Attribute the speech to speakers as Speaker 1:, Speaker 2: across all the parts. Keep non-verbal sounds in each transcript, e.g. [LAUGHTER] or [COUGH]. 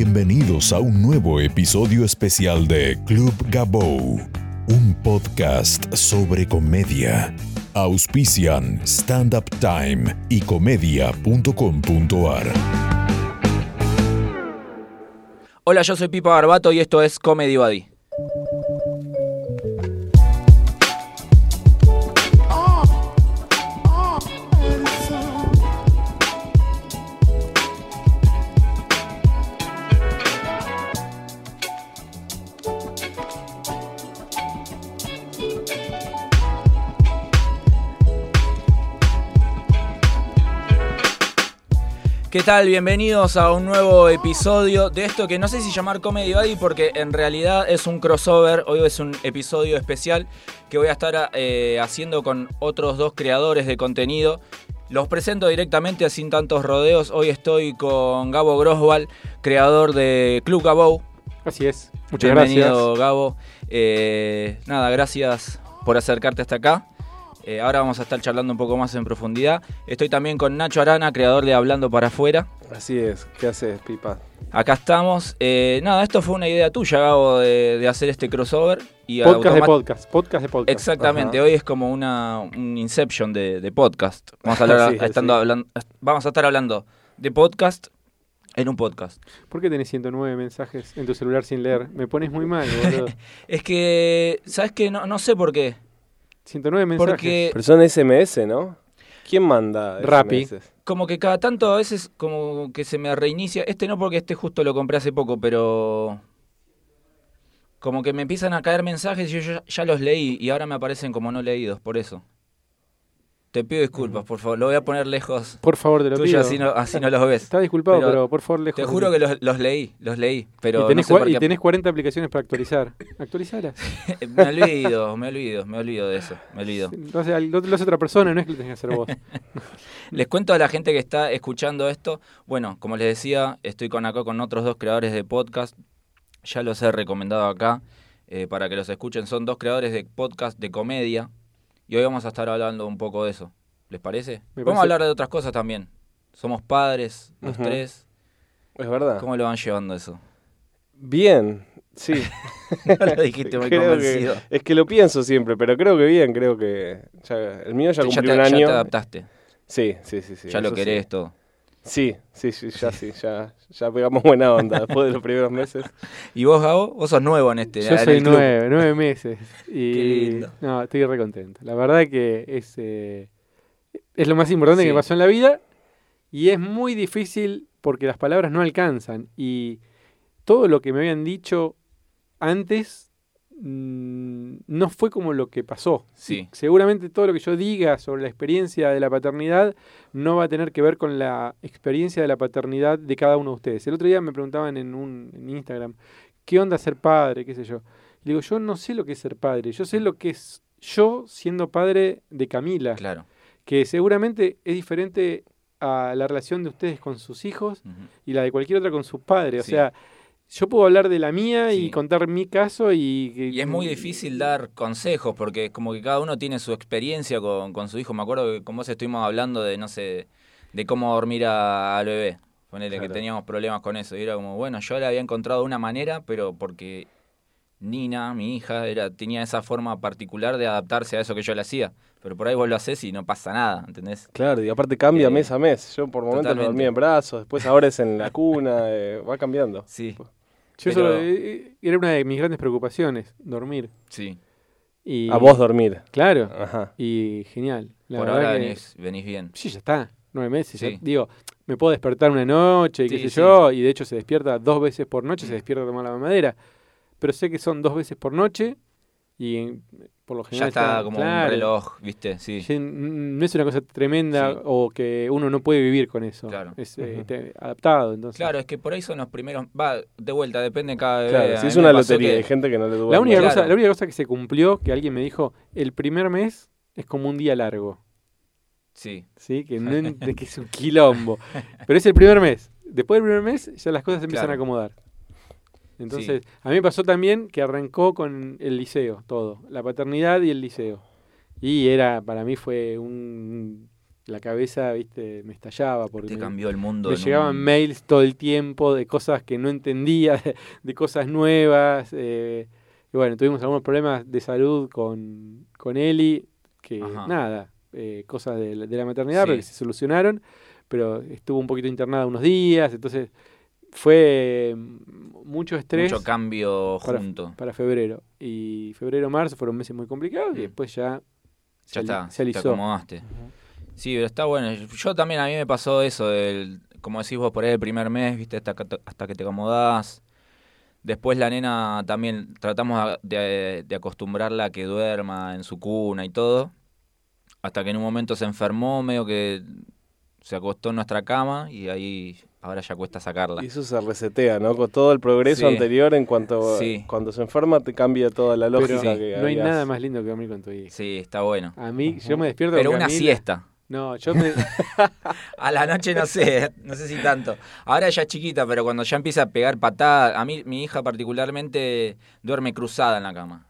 Speaker 1: Bienvenidos a un nuevo episodio especial de Club Gabou, un podcast sobre comedia. Auspician Stand Up Time y comedia.com.ar.
Speaker 2: Hola, yo soy Pipa Barbato y esto es Comedy Buddy. ¿Qué tal? Bienvenidos a un nuevo episodio de esto que no sé si llamar Comedy Buddy porque en realidad es un crossover. Hoy es un episodio especial que voy a estar eh, haciendo con otros dos creadores de contenido. Los presento directamente sin tantos rodeos. Hoy estoy con Gabo Grosval, creador de Club Gabo.
Speaker 3: Así es. Muchas
Speaker 2: Bienvenido,
Speaker 3: gracias.
Speaker 2: Gabo. Eh, nada, gracias por acercarte hasta acá. Eh, ahora vamos a estar charlando un poco más en profundidad. Estoy también con Nacho Arana, creador de Hablando para afuera.
Speaker 4: Así es, ¿qué haces, Pipa?
Speaker 2: Acá estamos. Eh, nada, esto fue una idea tuya, Gabo, de, de hacer este crossover. Y
Speaker 3: Podcast de podcast. Podcast de podcast.
Speaker 2: Exactamente,
Speaker 4: Ajá.
Speaker 2: hoy es como una, un inception de, de podcast. Vamos a, hablar, [LAUGHS]
Speaker 4: Sí,
Speaker 2: estando
Speaker 4: sí.
Speaker 2: hablando, vamos a estar hablando de podcast en un podcast.
Speaker 3: ¿Por qué tenés 109 mensajes en tu celular sin leer? Me pones muy mal, boludo. [LAUGHS]
Speaker 2: Es que, ¿sabes qué? No, no sé por qué.
Speaker 3: 109 mensajes.
Speaker 2: Porque
Speaker 4: Pero son SMS, ¿no? ¿Quién manda
Speaker 3: Rappi.
Speaker 4: SMS?
Speaker 2: como que cada tanto a veces como que se me reinicia. Este no porque este justo lo compré hace poco, pero como que me empiezan a caer mensajes y yo ya, ya los leí y ahora me aparecen como no leídos, por eso. Te pido disculpas, por favor. Lo voy a poner lejos
Speaker 3: Por favor, te lo
Speaker 2: tuyo,
Speaker 3: pido.
Speaker 2: así no, así no los ves.
Speaker 3: Está disculpado,
Speaker 2: Pero
Speaker 3: pero, por favor, lejos.
Speaker 2: Te juro que los, los leí, los leí, pero
Speaker 3: y tenés,
Speaker 2: no sé
Speaker 3: cua-
Speaker 2: por
Speaker 3: y
Speaker 2: qué.
Speaker 3: tenés 40 aplicaciones para actualizar. Actualizalas. [LAUGHS]
Speaker 2: Me olvido, me olvido, me olvido de eso, me olvido.
Speaker 3: Al- lo hace otra persona, no es que lo tengas que hacer vos. [LAUGHS]
Speaker 2: Les cuento a la gente que está escuchando esto. Bueno, como les decía, estoy con acá con otros dos creadores de podcast. Ya los he recomendado acá eh, para que los escuchen. Son dos creadores de podcast de comedia. Y hoy vamos a estar hablando un poco de eso. ¿Les parece?
Speaker 3: Me
Speaker 2: Vamos a hablar de otras cosas también. Somos padres, los tres.
Speaker 4: Es verdad.
Speaker 2: ¿Cómo lo van llevando eso?
Speaker 4: Bien, sí. [LAUGHS]
Speaker 2: No lo dijiste muy [LAUGHS]
Speaker 4: Creo que-
Speaker 2: convencido.
Speaker 4: es que lo pienso siempre, pero creo que bien, creo que... ya- el mío ya
Speaker 2: Ya
Speaker 4: cumplió
Speaker 2: te,
Speaker 4: un
Speaker 2: ya
Speaker 4: año.
Speaker 2: te adaptaste.
Speaker 4: Sí, sí, sí. sí
Speaker 2: ya lo querés
Speaker 4: sí.
Speaker 2: todo.
Speaker 4: Sí, sí, sí, ya sí, ya, ya pegamos buena onda después de los primeros meses. [LAUGHS]
Speaker 2: ¿Y vos, Gabo? Vos sos nuevo en este
Speaker 3: Yo
Speaker 2: en
Speaker 3: soy nueve, nueve meses. [LAUGHS] Y,
Speaker 2: Qué lindo.
Speaker 3: No, estoy re contento. La verdad que es, eh, es lo más importante
Speaker 2: Sí.
Speaker 3: que me pasó en la vida. Y es muy difícil porque las palabras no alcanzan. Y todo lo que me habían dicho antes no fue como lo que pasó.
Speaker 2: Sí.
Speaker 3: Seguramente todo lo que yo diga sobre la experiencia de la paternidad no va a tener que ver con la experiencia de la paternidad de cada uno de ustedes. El otro día me preguntaban en, un, en Instagram, ¿qué onda ser padre? ¿Qué sé yo? Y digo, yo no sé lo que es ser padre, yo sé lo que es yo siendo padre de Camila,
Speaker 2: Claro.
Speaker 3: que seguramente es diferente a la relación de ustedes con sus hijos y la de cualquier otra con sus padres.
Speaker 2: Sí.
Speaker 3: O sea, yo puedo hablar de la mía
Speaker 2: Sí.
Speaker 3: y contar mi caso y...
Speaker 2: Y es muy difícil dar consejos porque es como que cada uno tiene su experiencia con, con su hijo. Me acuerdo que con vos estuvimos hablando de, no sé, de cómo dormir a- al bebé. Ponele que teníamos problemas con eso. Y era como, bueno, yo le había encontrado una manera, pero porque Nina, mi hija, era, tenía esa forma particular de adaptarse a eso que yo le hacía. Pero por ahí vos lo haces y no pasa nada, ¿entendés?
Speaker 4: Claro, y aparte cambia
Speaker 2: Eh,
Speaker 4: mes a mes. Yo por momentos lo dormía en brazos, después ahora es en la cuna, [LAUGHS] eh, va cambiando.
Speaker 2: Sí,
Speaker 3: Yo
Speaker 2: Pero-
Speaker 3: eso, eh, era una de mis grandes preocupaciones, dormir.
Speaker 2: sí.
Speaker 3: Y,
Speaker 4: A vos dormir.
Speaker 3: Claro,
Speaker 4: Ajá.
Speaker 3: y genial. La
Speaker 2: por
Speaker 3: verdad
Speaker 2: ahora
Speaker 3: que-
Speaker 2: venís, venís bien.
Speaker 3: Sí, ya está, nueve meses. ya-
Speaker 2: Sí.
Speaker 3: digo, me puedo despertar una noche y qué
Speaker 2: Sí,
Speaker 3: sé
Speaker 2: sí.
Speaker 3: yo, y de hecho se despierta dos veces por noche, se despierta a tomar la mamadera. Pero sé que son dos veces por noche y en- por lo
Speaker 2: Ya
Speaker 3: general...
Speaker 2: está como
Speaker 3: claro,
Speaker 2: un reloj, ¿viste? Sí.
Speaker 3: ya No es una cosa tremenda
Speaker 2: Sí.
Speaker 3: o que uno no puede vivir con eso.
Speaker 2: Claro.
Speaker 3: Es eh, adaptado, entonces.
Speaker 2: Claro, es que por ahí son los primeros. Va, de vuelta, depende de cada bebé.
Speaker 4: Claro,
Speaker 2: A
Speaker 4: si es una lotería,
Speaker 2: que-
Speaker 4: hay gente que no le duele.
Speaker 3: La única,
Speaker 2: Claro.
Speaker 3: cosa, la única cosa que se cumplió, que alguien me dijo, el primer mes es como un día largo.
Speaker 2: Sí,
Speaker 3: ¿sí? Que, no, [LAUGHS] es un quilombo. Pero es el primer mes. Después del primer mes ya las cosas se empiezan
Speaker 2: Claro.
Speaker 3: a acomodar. Entonces, a mí me pasó también que arrancó con el liceo, todo. La paternidad y el liceo. Y era, para mí fue un la cabeza, viste, me estallaba porque
Speaker 2: Te
Speaker 3: me,
Speaker 2: cambió el mundo.
Speaker 3: me llegaban
Speaker 2: un-
Speaker 3: mails todo el tiempo de cosas que no entendía, de, [LAUGHS] de cosas nuevas. eh, y bueno, tuvimos algunos problemas de salud con, con Eli, que
Speaker 2: Ajá.
Speaker 3: nada, eh, cosas de, la- de la maternidad,
Speaker 2: Sí.
Speaker 3: pero que se solucionaron, pero estuvo un poquito internada unos días, entonces fue mm, mucho estrés
Speaker 2: Mucho cambio
Speaker 3: para,
Speaker 2: junto.
Speaker 3: para febrero. Y febrero, marzo fueron meses muy complicados y
Speaker 2: Mm.
Speaker 3: después ya se
Speaker 2: Ya
Speaker 3: ali-
Speaker 2: está,
Speaker 3: se
Speaker 2: te acomodaste. Sí, pero está bueno. Yo también, a mí me pasó eso, el, como decís vos, por ahí el primer mes, viste, hasta, que hasta que te acomodás. Después la nena también tratamos de, de acostumbrarla a que duerma en su cuna y todo. Hasta que en un momento se enfermó, medio que se acostó en nuestra cama y ahí ahora ya cuesta sacarla.
Speaker 4: Y eso se resetea, ¿no? Con todo el progreso
Speaker 2: Sí.
Speaker 4: anterior en cuanto
Speaker 2: Sí.
Speaker 4: cuando se enferma te cambia toda la lógica
Speaker 3: Pero
Speaker 4: que
Speaker 3: no hay nada más lindo que dormir con tu hija.
Speaker 2: Sí, está bueno.
Speaker 3: A mí, yo me despierto
Speaker 2: Pero una
Speaker 3: Camila-
Speaker 2: siesta.
Speaker 3: No, yo me, [LAUGHS]
Speaker 2: A la noche no sé, no sé si tanto. Ahora ya es chiquita, pero cuando ya empieza a pegar patadas, a mí mi hija particularmente duerme cruzada en la cama.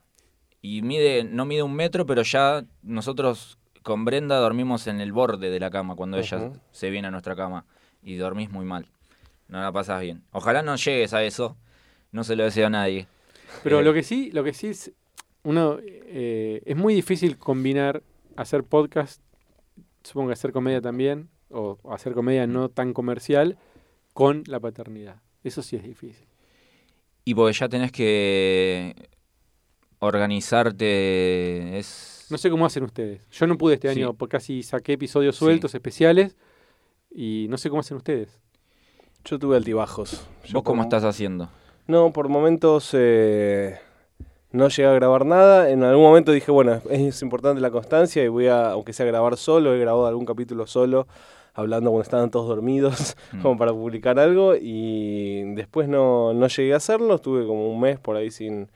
Speaker 2: Y mide, no mide un metro, pero ya nosotros con Brenda dormimos en el borde de la cama cuando ella se viene a nuestra cama. Y dormís muy mal. No la pasas bien. Ojalá no llegues a eso. No se lo deseo a nadie.
Speaker 3: Pero
Speaker 2: Eh,
Speaker 3: lo que sí, lo que sí es, uno, eh, es muy difícil combinar hacer podcast, supongo que hacer comedia también, o hacer comedia no tan comercial, con la paternidad. Eso sí es difícil.
Speaker 2: Y porque ya tenés que organizarte. Es.
Speaker 3: No sé cómo hacen ustedes. Yo no pude este
Speaker 2: Sí.
Speaker 3: año, porque casi saqué episodios
Speaker 2: Sí.
Speaker 3: sueltos, especiales, y no sé cómo hacen ustedes.
Speaker 4: Yo tuve altibajos. Yo
Speaker 2: ¿Vos cómo estás haciendo?
Speaker 4: No, por momentos eh, no llegué a grabar nada. En algún momento dije, bueno, es importante la constancia y voy a, aunque sea grabar solo, he grabado algún capítulo solo, hablando cuando estaban todos dormidos, [LAUGHS]
Speaker 2: Mm.
Speaker 4: como para publicar algo. Y después no, no llegué a hacerlo, estuve como un mes por ahí sin...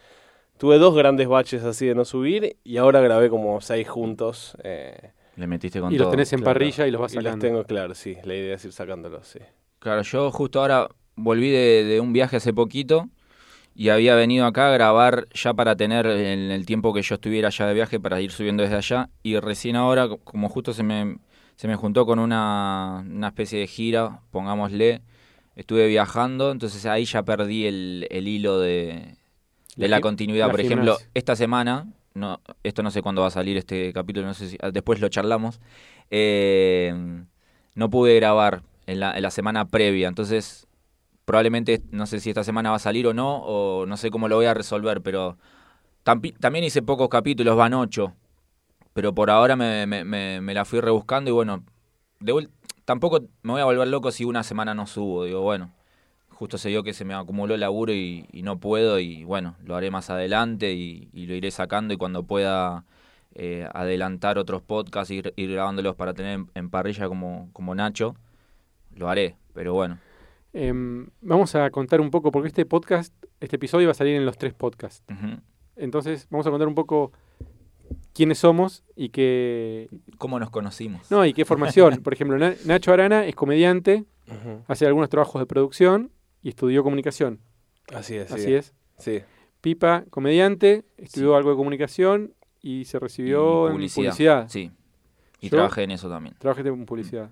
Speaker 4: Tuve dos grandes baches así de no subir y ahora grabé como seis juntos. eh,
Speaker 2: Le metiste con
Speaker 3: y
Speaker 2: todo.
Speaker 3: los tenés en
Speaker 4: claro.
Speaker 3: parrilla y los vas
Speaker 4: y los
Speaker 3: sacando.
Speaker 4: tengo claro, sí. La idea es ir sacándolos, sí.
Speaker 2: Claro, yo justo ahora volví de, de un viaje hace poquito y había venido acá a grabar ya para tener en el tiempo que yo estuviera allá de viaje para ir subiendo desde allá y recién ahora, co- como justo se me, se me juntó con una, una especie de gira, pongámosle, estuve viajando, entonces ahí ya perdí el, el hilo de, de la continuidad.
Speaker 3: la
Speaker 2: Por ejemplo, esta semana, no, esto no sé cuándo va a salir este capítulo, no sé si después lo charlamos. eh, no pude grabar en la, en la semana previa, entonces probablemente no sé si esta semana va a salir o no, o no sé cómo lo voy a resolver, pero también hice pocos capítulos, van ocho, pero por ahora me, me- me- la fui rebuscando y bueno, tampoco me voy a volver loco si una semana no subo, digo, bueno, justo se dio que se me acumuló el laburo y, y no puedo y bueno, lo haré más adelante y, y lo iré sacando y cuando pueda eh, adelantar otros podcasts, ir, ir grabándolos para tener en, en parrilla como, como Nacho, lo haré, pero bueno.
Speaker 3: Em, vamos a contar un poco, porque este podcast, este episodio va a salir en los tres podcasts. Entonces, vamos a contar un poco quiénes somos y qué,
Speaker 2: ¿Cómo nos conocimos?
Speaker 3: no, y qué formación. [LAUGHS] Por ejemplo, Na- Nacho Arana es comediante, hace algunos trabajos de producción y estudió comunicación.
Speaker 4: Así es, sí.
Speaker 3: Así es.
Speaker 4: Sí.
Speaker 3: Pipa, comediante, estudió algo de comunicación y se
Speaker 2: Y
Speaker 3: recibió en publicidad.
Speaker 2: Sí. Y
Speaker 3: Yo-
Speaker 2: trabajé en eso también.
Speaker 3: Trabajé en publicidad.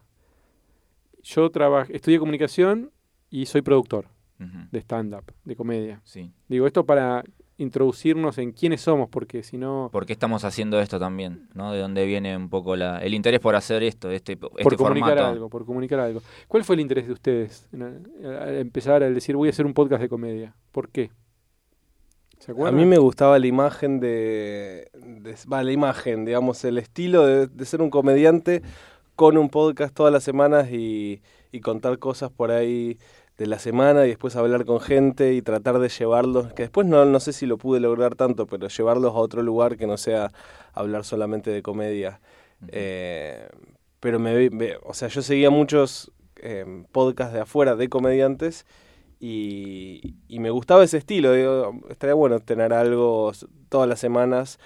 Speaker 3: Yo trabajé, estudié comunicación y soy productor de stand-up, de comedia.
Speaker 2: Sí.
Speaker 3: Digo esto para introducirnos en quiénes somos, porque si no,
Speaker 2: ¿Por qué estamos haciendo esto también? ¿no? ¿De dónde viene un poco la, el interés por hacer esto, este, este
Speaker 3: por comunicar
Speaker 2: formato?
Speaker 3: algo, por comunicar algo. ¿Cuál fue el interés de ustedes al empezar a decir voy a hacer un podcast de comedia? ¿Por qué? ¿Se
Speaker 4: A mí me gustaba la imagen de, de- va, la imagen, digamos, el estilo de, de ser un comediante con un podcast todas las semanas y, y contar cosas por ahí de la semana y después hablar con gente y tratar de llevarlos, que después no, no sé si lo pude lograr tanto, pero llevarlos a otro lugar que no sea hablar solamente de comedia. Eh, pero me, ve- o sea, yo seguía muchos eh, podcasts de afuera de comediantes y, y me gustaba ese estilo. Digo, estaría bueno tener algo todas las semanas.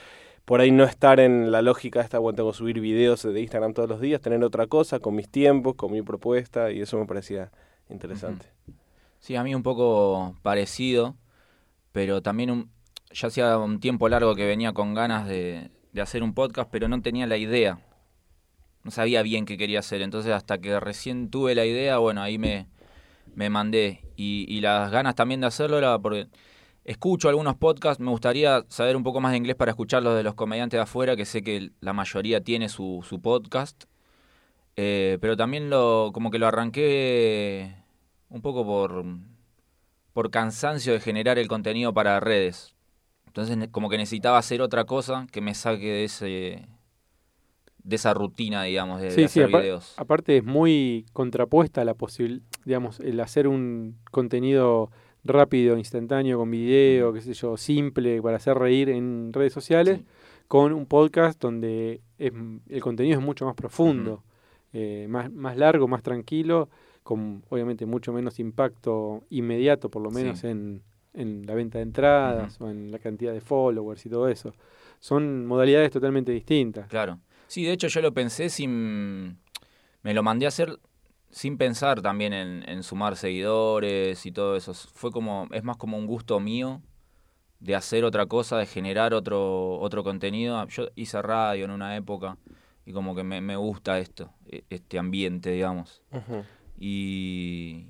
Speaker 4: Por ahí no estar en la lógica esta, bueno, tengo que subir videos de Instagram todos los días, tener otra cosa con mis tiempos, con mi propuesta y eso me parecía interesante.
Speaker 2: Sí, a mí un poco parecido, pero también un- ya hacía un tiempo largo que venía con ganas de, de hacer un podcast, pero no tenía la idea. no sabía bien qué quería hacer. Entonces hasta que recién tuve la idea, bueno, ahí me, me mandé. Y, y las ganas también de hacerlo era porque escucho algunos podcasts, me gustaría saber un poco más de inglés para escuchar los de los comediantes de afuera, que sé que la mayoría tiene su, su podcast. Eh, pero también lo, como que lo arranqué un poco por, por cansancio de generar el contenido para redes. Entonces como que necesitaba hacer otra cosa que me saque de ese de esa rutina, digamos, de, de
Speaker 3: Sí, sí,
Speaker 2: hacer
Speaker 3: apar-
Speaker 2: videos.
Speaker 3: aparte es muy contrapuesta la posibilidad, digamos, el hacer un contenido rápido, instantáneo, con video, qué sé yo, simple, para hacer reír en redes sociales,
Speaker 2: Sí.
Speaker 3: con un podcast donde es el contenido es mucho más profundo, eh, más, más largo, más tranquilo, con obviamente mucho menos impacto inmediato, por lo
Speaker 2: Sí.
Speaker 3: menos en, en la venta de entradas o en la cantidad de followers y todo eso. Son modalidades totalmente distintas.
Speaker 2: Claro. Sí, de hecho yo lo pensé sin... Me lo mandé a hacer sin pensar también en, en sumar seguidores y todo eso. Fue como... Es más como un gusto mío de hacer otra cosa, de generar otro, otro contenido. Yo hice radio en una época y como que me, me gusta esto, e- este ambiente, digamos. Y,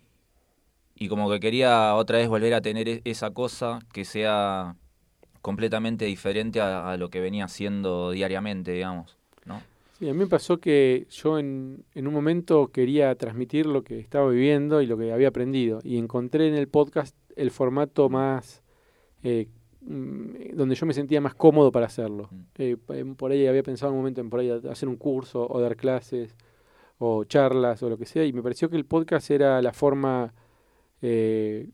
Speaker 2: y como que quería otra vez volver a tener e- esa cosa que sea completamente diferente a, a lo que venía haciendo diariamente, digamos. ¿no?
Speaker 3: Sí, a mí me pasó que yo en, en un momento quería transmitir lo que estaba viviendo y lo que había aprendido. Y encontré en el podcast el formato más. eh, donde yo me sentía más cómodo para hacerlo.
Speaker 2: Mm.
Speaker 3: Eh, por ahí había pensado en un momento en por ahí hacer un curso o dar clases o charlas o lo que sea. Y me pareció que el podcast era la forma eh,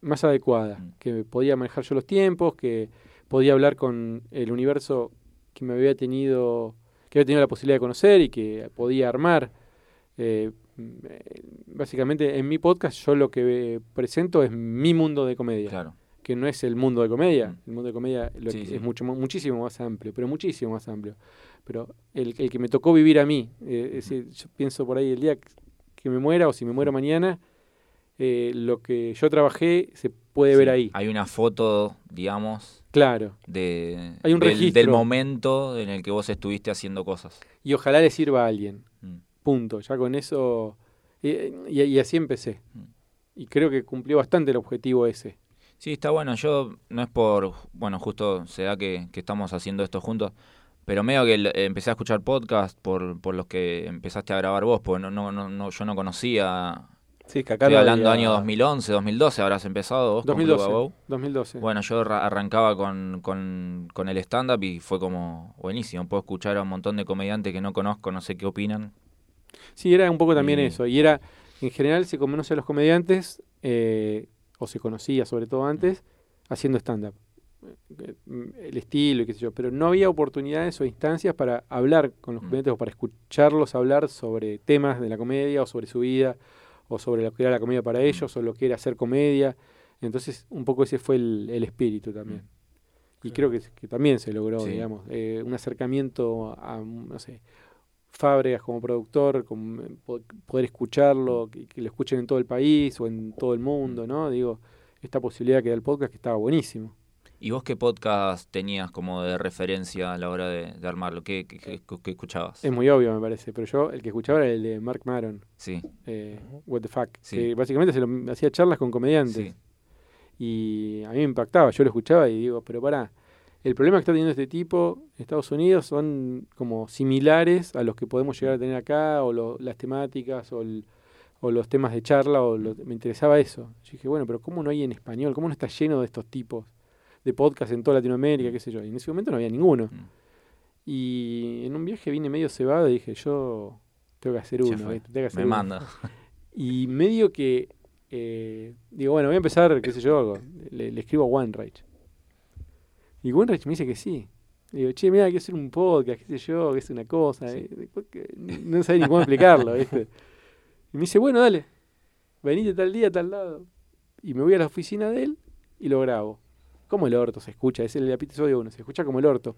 Speaker 3: más adecuada.
Speaker 2: Mm.
Speaker 3: Que podía manejar yo los tiempos, que podía hablar con el universo que me había tenido que había tenido la posibilidad de conocer y que podía armar. Eh, mm, eh, básicamente en mi podcast yo lo que eh, presento es mi mundo de comedia,
Speaker 2: Claro.
Speaker 3: Que no es el mundo de comedia.
Speaker 2: Mm.
Speaker 3: El mundo de comedia lo
Speaker 2: Sí,
Speaker 3: que
Speaker 2: sí.
Speaker 3: es mucho, mu- muchísimo más amplio, pero muchísimo más amplio. Pero el, el que me tocó vivir a mí, eh, es decir, yo pienso por ahí el día que me muera o si me muero mañana, eh, lo que yo trabajé se puede ver ahí.
Speaker 2: Hay una foto, digamos,
Speaker 3: Claro.
Speaker 2: de,
Speaker 3: Hay un
Speaker 2: del,
Speaker 3: registro.
Speaker 2: del momento en el que vos estuviste haciendo cosas.
Speaker 3: Y ojalá le sirva a alguien.
Speaker 2: Mm.
Speaker 3: Punto. Ya con eso. Y, y- y así empecé.
Speaker 2: Mm.
Speaker 3: Y creo que cumplió bastante el objetivo ese.
Speaker 2: Sí, está bueno. Yo no es por, bueno, justo se da que, que estamos haciendo esto juntos, pero medio que el- empecé a escuchar podcast por, por los que empezaste a grabar vos, porque no, no, no, no- yo no conocía.
Speaker 4: Sí, que acá
Speaker 2: Estoy hablando
Speaker 4: había-
Speaker 2: año 2011, 2012, habrás empezado vos con Club
Speaker 3: 2012.
Speaker 2: Gabou.
Speaker 3: 2012.
Speaker 2: Bueno, yo ra- arrancaba con, con, con el stand-up y fue como buenísimo. Puedo escuchar a un montón de comediantes que no conozco, no sé qué opinan.
Speaker 3: Sí, era un poco también
Speaker 2: Y-
Speaker 3: eso. Y era. En general se conoce a los comediantes, eh, o se conocía sobre todo antes, haciendo stand-up. Eh, El estilo y qué sé yo. Pero no había oportunidades o instancias para hablar con los
Speaker 2: Mm.
Speaker 3: comediantes o para escucharlos hablar sobre temas de la comedia o sobre su vida o sobre lo que era la comedia para ellos o lo que era hacer comedia. Entonces, un poco ese fue el, el espíritu también. Y creo que, que también se logró,
Speaker 2: Sí.
Speaker 3: digamos, eh, un acercamiento a, no sé, Fábregas como productor, con, eh, po- poder escucharlo, que, que lo escuchen en todo el país o en todo el mundo, ¿no? Digo, esta posibilidad que da el podcast que estaba buenísimo.
Speaker 2: ¿Y vos qué podcast tenías como de referencia a la hora de, de armarlo? ¿Qué, qué, qué- qué escuchabas?
Speaker 3: Es muy obvio, me parece, pero yo el que escuchaba era el de Mark Maron,
Speaker 2: Sí,
Speaker 3: eh, What the Fuck,
Speaker 2: Sí.
Speaker 3: que básicamente se lo hacía charlas con comediantes.
Speaker 2: sí.
Speaker 3: Y a mí me impactaba, yo lo escuchaba y digo, pero pará, el problema que está teniendo este tipo en Estados Unidos son como similares a los que podemos llegar a tener acá, o lo- las temáticas, o, el- o los temas de charla, o lo- me interesaba eso. Yo dije, bueno, pero ¿cómo no hay en español? ¿Cómo no está lleno de estos tipos de podcast en toda Latinoamérica, qué sé yo? Y en ese momento no había ninguno.
Speaker 2: Mm.
Speaker 3: Y en un viaje vine medio cebado y dije, yo tengo que hacer uno. Tengo que hacer
Speaker 2: Me
Speaker 3: uno.
Speaker 2: manda. [LAUGHS]
Speaker 3: Y medio que, eh, digo, bueno, voy a empezar, qué sé yo, le, le escribo a OneRage. Y OneRage me dice que sí. Digo, che, mira, hay que hacer un podcast, qué sé yo, que es una cosa.
Speaker 2: Sí.
Speaker 3: eh, No sabía ni cómo explicarlo, ¿viste? Y me dice, bueno, dale, venite tal día, tal lado. Y me voy a la oficina de él y lo grabo. Como el orto se escucha, es el episodio uno, se escucha como el orto.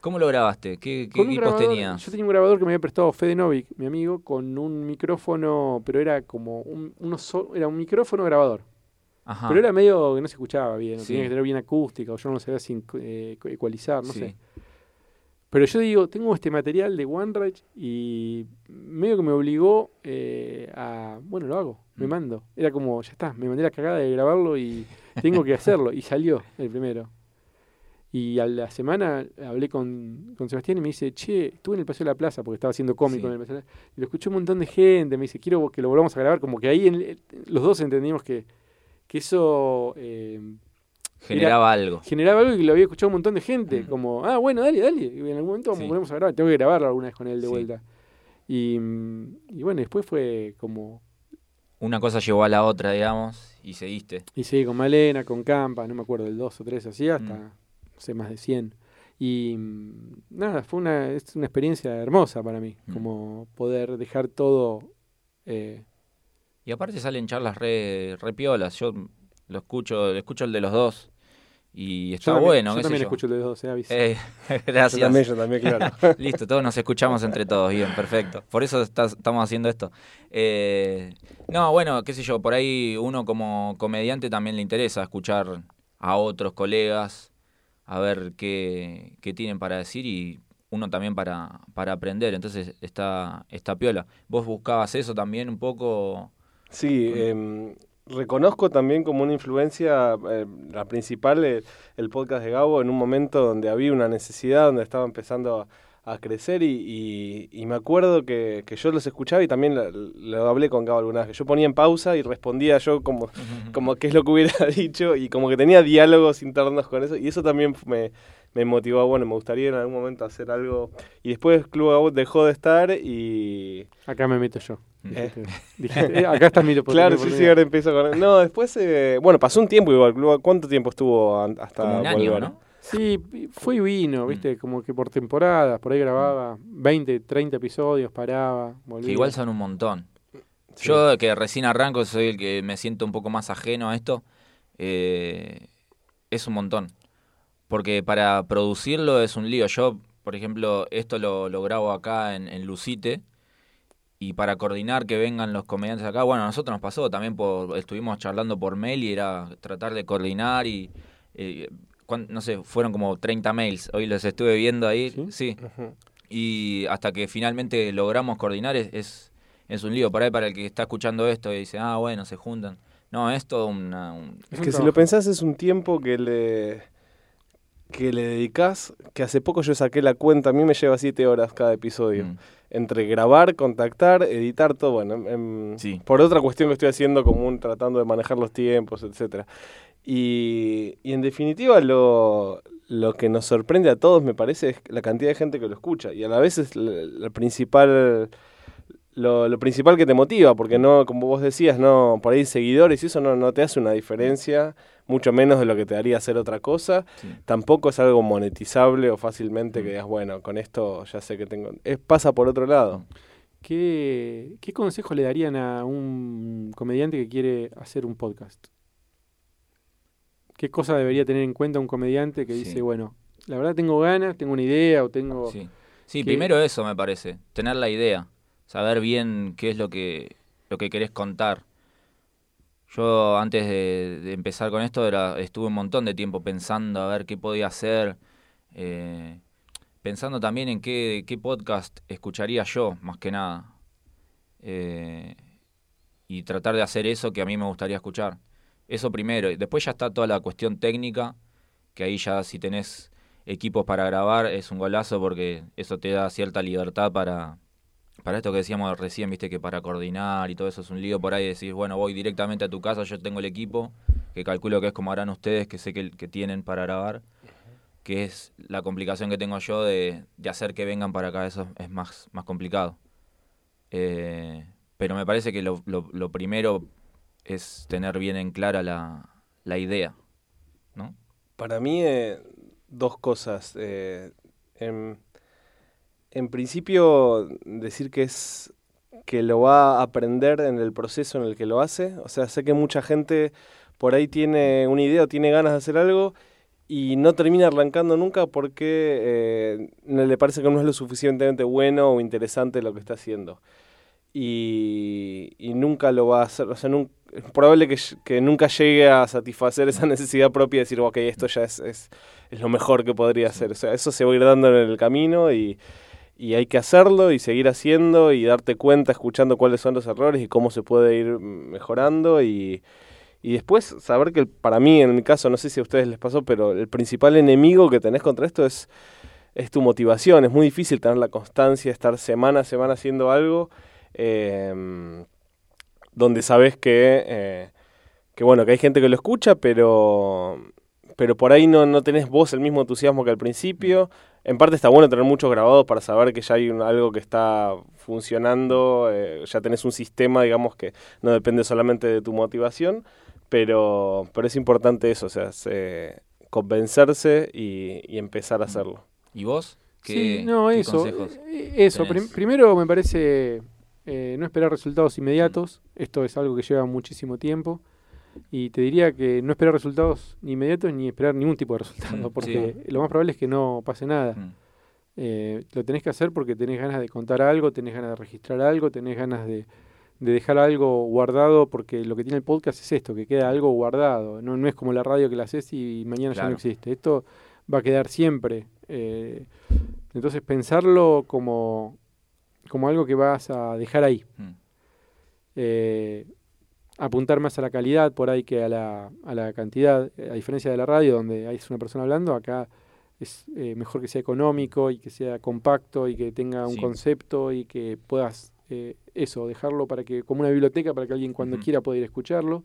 Speaker 2: ¿Cómo lo grabaste? ¿Qué, qué equipos
Speaker 3: grabador-
Speaker 2: tenías?
Speaker 3: Yo tenía un grabador que me había prestado Fede Novik, mi amigo, con un micrófono, pero era como un, uno so- era un micrófono grabador.
Speaker 2: Ajá.
Speaker 3: Pero era medio que no se escuchaba bien,
Speaker 2: Sí.
Speaker 3: tenía que tener bien acústica, o yo no lo sabía sin eh, ecualizar, no
Speaker 2: Sí.
Speaker 3: sé. Pero yo digo, tengo este material de OneRage y medio que me obligó eh, a, bueno, lo hago, me
Speaker 2: Mm.
Speaker 3: mando. Era como, ya está, me mandé la cagada de grabarlo y tengo que hacerlo. Y salió el primero. Y a la semana hablé con, con Sebastián y me dice, che, estuve en el Paseo de la Plaza porque estaba haciendo cómico
Speaker 2: Sí.
Speaker 3: en el Paseo de la Y lo escuché un montón de gente, me dice, quiero que lo volvamos a grabar. Como que ahí en los dos entendimos que, que eso eh,
Speaker 2: Generaba algo.
Speaker 3: generaba algo y lo había escuchado un montón de gente. Como, ah, bueno, dale, dale. Y en algún momento
Speaker 2: Sí.
Speaker 3: volvemos a grabar. Tengo que grabarlo alguna vez con él de
Speaker 2: Sí.
Speaker 3: vuelta. Y, mm, y bueno, después fue como.
Speaker 2: Una cosa llevó a la otra, digamos, y seguiste.
Speaker 3: Y seguí con Malena, con Campa, no me acuerdo, el 2 o 3 así, hasta,
Speaker 2: Mm.
Speaker 3: no sé, más de 100. Y mm, nada, fue una, es una experiencia hermosa para mí.
Speaker 2: Mm.
Speaker 3: Como poder dejar todo. eh,
Speaker 2: Y aparte salen charlas re, re piolas. Yo lo escucho, lo escucho el de los dos. Y
Speaker 3: yo
Speaker 2: está
Speaker 3: también-
Speaker 2: bueno,
Speaker 3: Yo también
Speaker 2: yo.
Speaker 3: escucho el de 2, eh, aviso.
Speaker 2: Eh, [LAUGHS]
Speaker 4: Yo
Speaker 2: gracias.
Speaker 4: también, yo también, claro. [LAUGHS]
Speaker 2: Listo, todos nos escuchamos entre todos, bien, perfecto. Por eso está- estamos haciendo esto. Eh, no, bueno, qué sé yo, por ahí uno como comediante también le interesa escuchar a otros colegas, a ver qué, qué tienen para decir y uno también para, para aprender. Entonces está, está piola. ¿Vos buscabas eso también un poco?
Speaker 4: Sí, em, reconozco también como una influencia, eh, la principal, eh, el podcast de Gabo, en un momento donde había una necesidad, donde estaba empezando a, a crecer y, y- y me acuerdo que, que yo los escuchaba y también lo, lo hablé con Gabo alguna vez, que yo ponía en pausa y respondía yo como, como qué es lo que hubiera [LAUGHS] dicho y como que tenía diálogos internos con eso y eso también me, me motivó, bueno, me gustaría en algún momento hacer algo y después Club Gabo dejó de estar y...
Speaker 3: Acá me meto yo. Dijiste- dijiste, eh, acá está mi. [LAUGHS]
Speaker 4: Claro, sí, sí, ahora empiezo con... No, después, eh, bueno, pasó un tiempo igual. ¿Cuánto tiempo estuvo hasta
Speaker 2: Como un año,
Speaker 4: volver?
Speaker 2: ¿no?
Speaker 3: Sí, fue y vino,
Speaker 2: Mm.
Speaker 3: viste, como que por temporadas, por ahí grababa 20, 30 episodios, paraba, volvía.
Speaker 2: Que igual son un montón.
Speaker 4: Sí.
Speaker 2: Yo que recién arranco, soy el que me siento un poco más ajeno a esto, eh, es un montón. Porque para producirlo es un lío. Yo, por ejemplo, esto lo, lo grabo acá en, en Lucite y para coordinar que vengan los comediantes acá, bueno, a nosotros nos pasó también, por, estuvimos charlando por mail y era tratar de coordinar y, eh, no sé, fueron como 30 mails, hoy los estuve viendo ahí,
Speaker 3: ¿Sí?
Speaker 2: y hasta que finalmente logramos coordinar es, es, es un lío. Por ahí para el que está escuchando esto y dice, ah, bueno, se juntan. No, es todo una... un-
Speaker 3: Es un
Speaker 4: que si lo pensás es un tiempo que le que le dedicás, que hace poco yo saqué la cuenta, a mí me lleva siete horas cada episodio.
Speaker 2: Mm.
Speaker 4: Entre grabar, contactar, editar, todo, bueno, em,
Speaker 2: Sí.
Speaker 4: por otra cuestión que estoy haciendo común, tratando de manejar los tiempos, etcétera. Y, y en definitiva lo, lo que nos sorprende a todos, me parece, es la cantidad de gente que lo escucha. Y a la vez es la, la principal lo, lo principal que te motiva, porque no, como vos decías, no, por ahí seguidores y eso no, no te hace una diferencia, mucho menos de lo que te haría hacer otra cosa.
Speaker 2: Sí.
Speaker 4: Tampoco es algo monetizable o fácilmente que
Speaker 2: Mm.
Speaker 4: digas, bueno, con esto ya sé que tengo. Es, pasa por otro lado.
Speaker 3: ¿Qué, ¿Qué consejo le darían a un comediante que quiere hacer un podcast? ¿Qué cosa debería tener en cuenta un comediante que
Speaker 2: Sí.
Speaker 3: dice, bueno, la verdad tengo ganas, tengo una idea o tengo...
Speaker 2: Sí, sí
Speaker 3: que-
Speaker 2: primero eso me parece, tener la idea, saber bien qué es lo que, lo que querés contar. Yo antes de, de empezar con esto era, estuve un montón de tiempo pensando a ver qué podía hacer, eh, pensando también en qué, qué podcast escucharía yo, más que nada. Eh, y tratar de hacer eso que a mí me gustaría escuchar. Eso primero. Y Después ya está toda la cuestión técnica, que ahí ya si tenés equipos para grabar es un golazo porque eso te da cierta libertad para, para esto que decíamos recién, viste que para coordinar y todo eso es un lío por ahí, decís, bueno, voy directamente a tu casa, yo tengo el equipo, que calculo que es como harán ustedes, que sé que, que tienen para grabar, que es la complicación que tengo yo de, de hacer que vengan para acá, eso es más, más complicado. Eh, pero me parece que lo, lo- lo primero es tener bien en clara la, la idea, ¿no?
Speaker 4: Para mí, eh, dos cosas. eh, en, principio, decir que es que lo va a aprender en el proceso en el que lo hace. O sea, sé que mucha gente por ahí tiene una idea o tiene ganas de hacer algo y no termina arrancando nunca porque eh, le parece que no es lo suficientemente bueno o interesante lo que está haciendo. Y, y nunca lo va a hacer, o sea, nun- es probable que, que nunca llegue a satisfacer esa necesidad propia de decir, ok, esto ya es, es, es lo mejor que podría hacer. O sea, eso se va a ir dando en el camino y, y hay que hacerlo y seguir haciendo y darte cuenta, escuchando cuáles son los errores y cómo se puede ir mejorando y, y después saber que el- para mí, en mi caso, no sé si a ustedes les pasó, pero el principal enemigo que tenés contra esto es, es tu motivación. Es muy difícil tener la constancia, estar semana a semana haciendo algo eh, donde sabes que, eh, que, bueno, que hay gente que lo escucha, pero, pero por ahí no, no tenés vos el mismo entusiasmo que al principio. En parte está bueno tener muchos grabados para saber que ya hay un- algo que está funcionando, eh, ya tenés un sistema, digamos, que no depende solamente de tu motivación, pero, pero es importante eso, o sea, se- convencerse y, y empezar a hacerlo.
Speaker 2: ¿Y vos? ¿Qué,
Speaker 3: Sí, no,
Speaker 2: qué
Speaker 3: eso.
Speaker 2: consejos?
Speaker 3: eh, Eso, prim- primero me parece eh, no esperar resultados inmediatos. Esto es algo que lleva muchísimo tiempo. Y te diría que no esperar resultados ni inmediatos ni esperar ningún tipo de resultado,
Speaker 2: Mm,
Speaker 3: porque lo más probable es que no pase nada.
Speaker 2: Mm,
Speaker 3: Eh, lo tenés que hacer porque tenés ganas de contar algo, tenés ganas de registrar algo, tenés ganas de, de dejar algo guardado, porque lo que tiene el podcast es esto, que queda algo guardado. No, no es como la radio que la haces y mañana ya no existe. Esto va a quedar siempre. Eh, entonces pensarlo como, como algo que vas a dejar ahí.
Speaker 2: mm.
Speaker 3: Eh, apuntar más a la calidad por ahí que a la, a la cantidad, eh, a diferencia de la radio donde hay una persona hablando, acá es eh, mejor que sea económico y que sea compacto y que tenga un
Speaker 2: Sí.
Speaker 3: concepto y que puedas eh, eso, dejarlo para que como una biblioteca para que alguien cuando quiera pueda ir a escucharlo.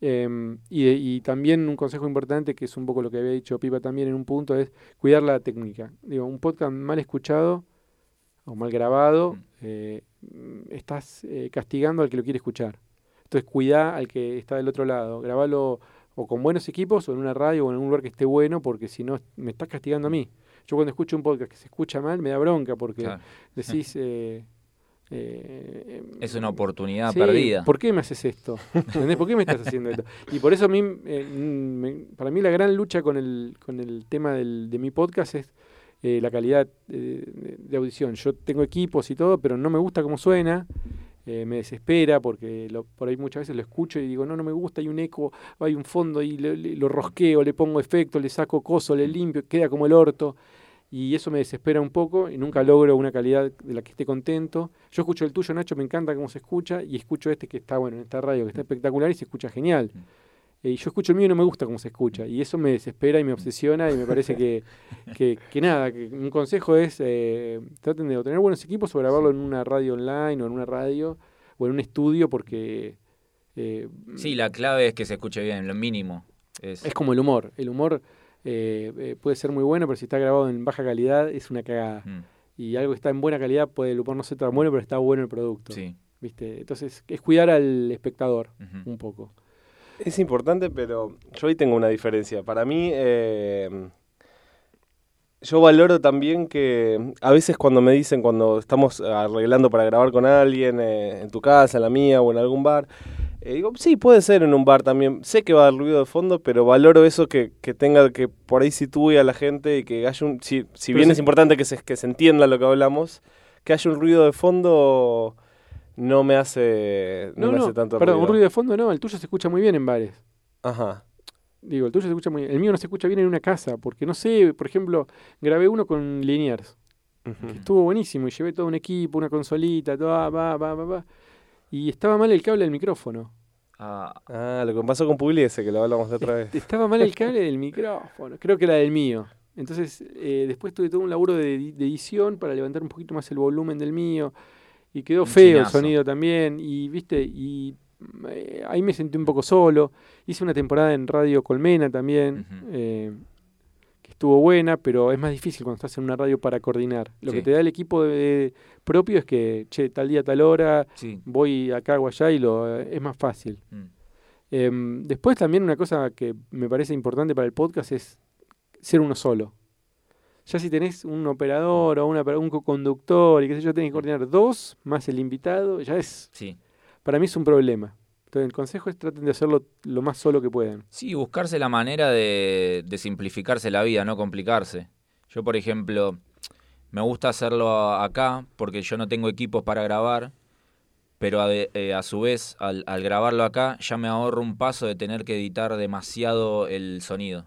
Speaker 3: Em, y, y también un consejo importante, que es un poco lo que había dicho Pipa también en un punto, es cuidar la técnica. Digo, un podcast mal escuchado o mal grabado,
Speaker 2: Mm.
Speaker 3: eh, mm, estás eh, castigando al que lo quiere escuchar. Entonces cuidá al que está del otro lado, grabalo o con buenos equipos o en una radio o en un lugar que esté bueno, porque si no me estás castigando a mí. Yo cuando escucho un podcast que se escucha mal me da bronca porque
Speaker 2: Claro. [LAUGHS]
Speaker 3: decís... eh, eh,
Speaker 2: Es una oportunidad
Speaker 3: Sí,
Speaker 2: perdida.
Speaker 3: ¿Por qué me haces esto? ¿Entendés? ¿Por qué me estás haciendo esto? Y por eso a mí, eh, mm, me- para mí la gran lucha con el, con el tema del, de mi podcast es eh, la calidad eh, de, audición. Yo tengo equipos y todo, pero no me gusta cómo suena. eh, me desespera porque lo- por ahí muchas veces lo escucho y digo, no, no me gusta, hay un eco, hay un fondo y le- lo rosqueo, le pongo efecto, le saco coso, le limpio, queda como el orto. Y eso me desespera un poco y nunca logro una calidad de la que esté contento. Yo escucho el tuyo, Nacho, me encanta cómo se escucha, y escucho este que está bueno en esta radio, que está espectacular y se escucha genial.
Speaker 2: Mm.
Speaker 3: Eh, y yo escucho el mío y no me gusta cómo se escucha. Y eso me desespera y me obsesiona y me parece que, [LAUGHS] que, que nada, que un consejo es eh, traten de tener buenos equipos o grabarlo en una radio online o en una radio o en un estudio porque eh,
Speaker 2: Sí, la clave es que se escuche bien, lo mínimo. Es,
Speaker 3: es como el humor. El humor eh, eh, puede ser muy bueno, pero si está grabado en baja calidad es una cagada.
Speaker 2: Mm,
Speaker 3: Y algo que está en buena calidad puede el humor no ser tan bueno, pero está bueno el producto.
Speaker 2: sí.
Speaker 3: ¿viste? Entonces es cuidar al espectador un poco.
Speaker 4: Es importante, pero yo ahí tengo una diferencia. Para mí, eh, yo valoro también que a veces cuando me dicen, cuando estamos arreglando para grabar con alguien, eh, en tu casa, en la mía o en algún bar, eh, digo, sí, puede ser en un bar también. Sé que va a dar ruido de fondo, pero valoro eso que, que tenga, que por ahí sitúe a la gente y que haya un... Si, si bien
Speaker 3: sí.
Speaker 4: es importante que se, que se entienda lo que hablamos, que haya un ruido de fondo no me hace, no,
Speaker 3: No,
Speaker 4: me
Speaker 3: no,
Speaker 4: hace tanto
Speaker 3: perdón,
Speaker 4: ruido.
Speaker 3: un ruido de fondo no, el tuyo se escucha muy bien en bares.
Speaker 4: Ajá.
Speaker 3: Digo, el tuyo se escucha muy bien. El mío no se escucha bien en una casa, porque no sé, por ejemplo, grabé uno con Liniers,
Speaker 4: Ujú.
Speaker 3: que estuvo buenísimo y llevé todo un equipo, una consolita, todo, va, va, va, va. Y estaba mal el cable del micrófono.
Speaker 2: Ah,
Speaker 4: Ah, lo que pasó con Pugliese, que lo hablamos la otra vez. [LAUGHS]
Speaker 3: Estaba mal el cable del micrófono, creo que era del mío. Entonces, eh, después tuve todo un laburo de edición para levantar un poquito más el volumen del mío. Y quedó
Speaker 2: Un
Speaker 3: feo el sonido también. Y, viste, y eh, ahí me sentí un poco solo. Hice una temporada en Radio Colmena también, eh, que estuvo buena, pero es más difícil cuando estás en una radio para coordinar. Lo que te da el equipo de- propio es que, che, tal día, tal hora,
Speaker 2: sí.
Speaker 3: voy acá o allá y lo, es más fácil.
Speaker 2: Mm,
Speaker 3: Em, después también una cosa que me parece importante para el podcast es ser uno solo. Ya si tenés un operador o una, un co-conductor y qué sé yo, tenés que coordinar dos más el invitado, ya es,
Speaker 2: sí.
Speaker 3: para mí es un problema. Entonces el consejo es traten de hacerlo lo más solo que puedan.
Speaker 2: Sí, buscarse la manera de, de simplificarse la vida, no complicarse. Yo, por ejemplo, me gusta hacerlo acá porque yo no tengo equipos para grabar, pero a, eh, a su vez, al, al grabarlo acá, ya me ahorro un paso de tener que editar demasiado el sonido.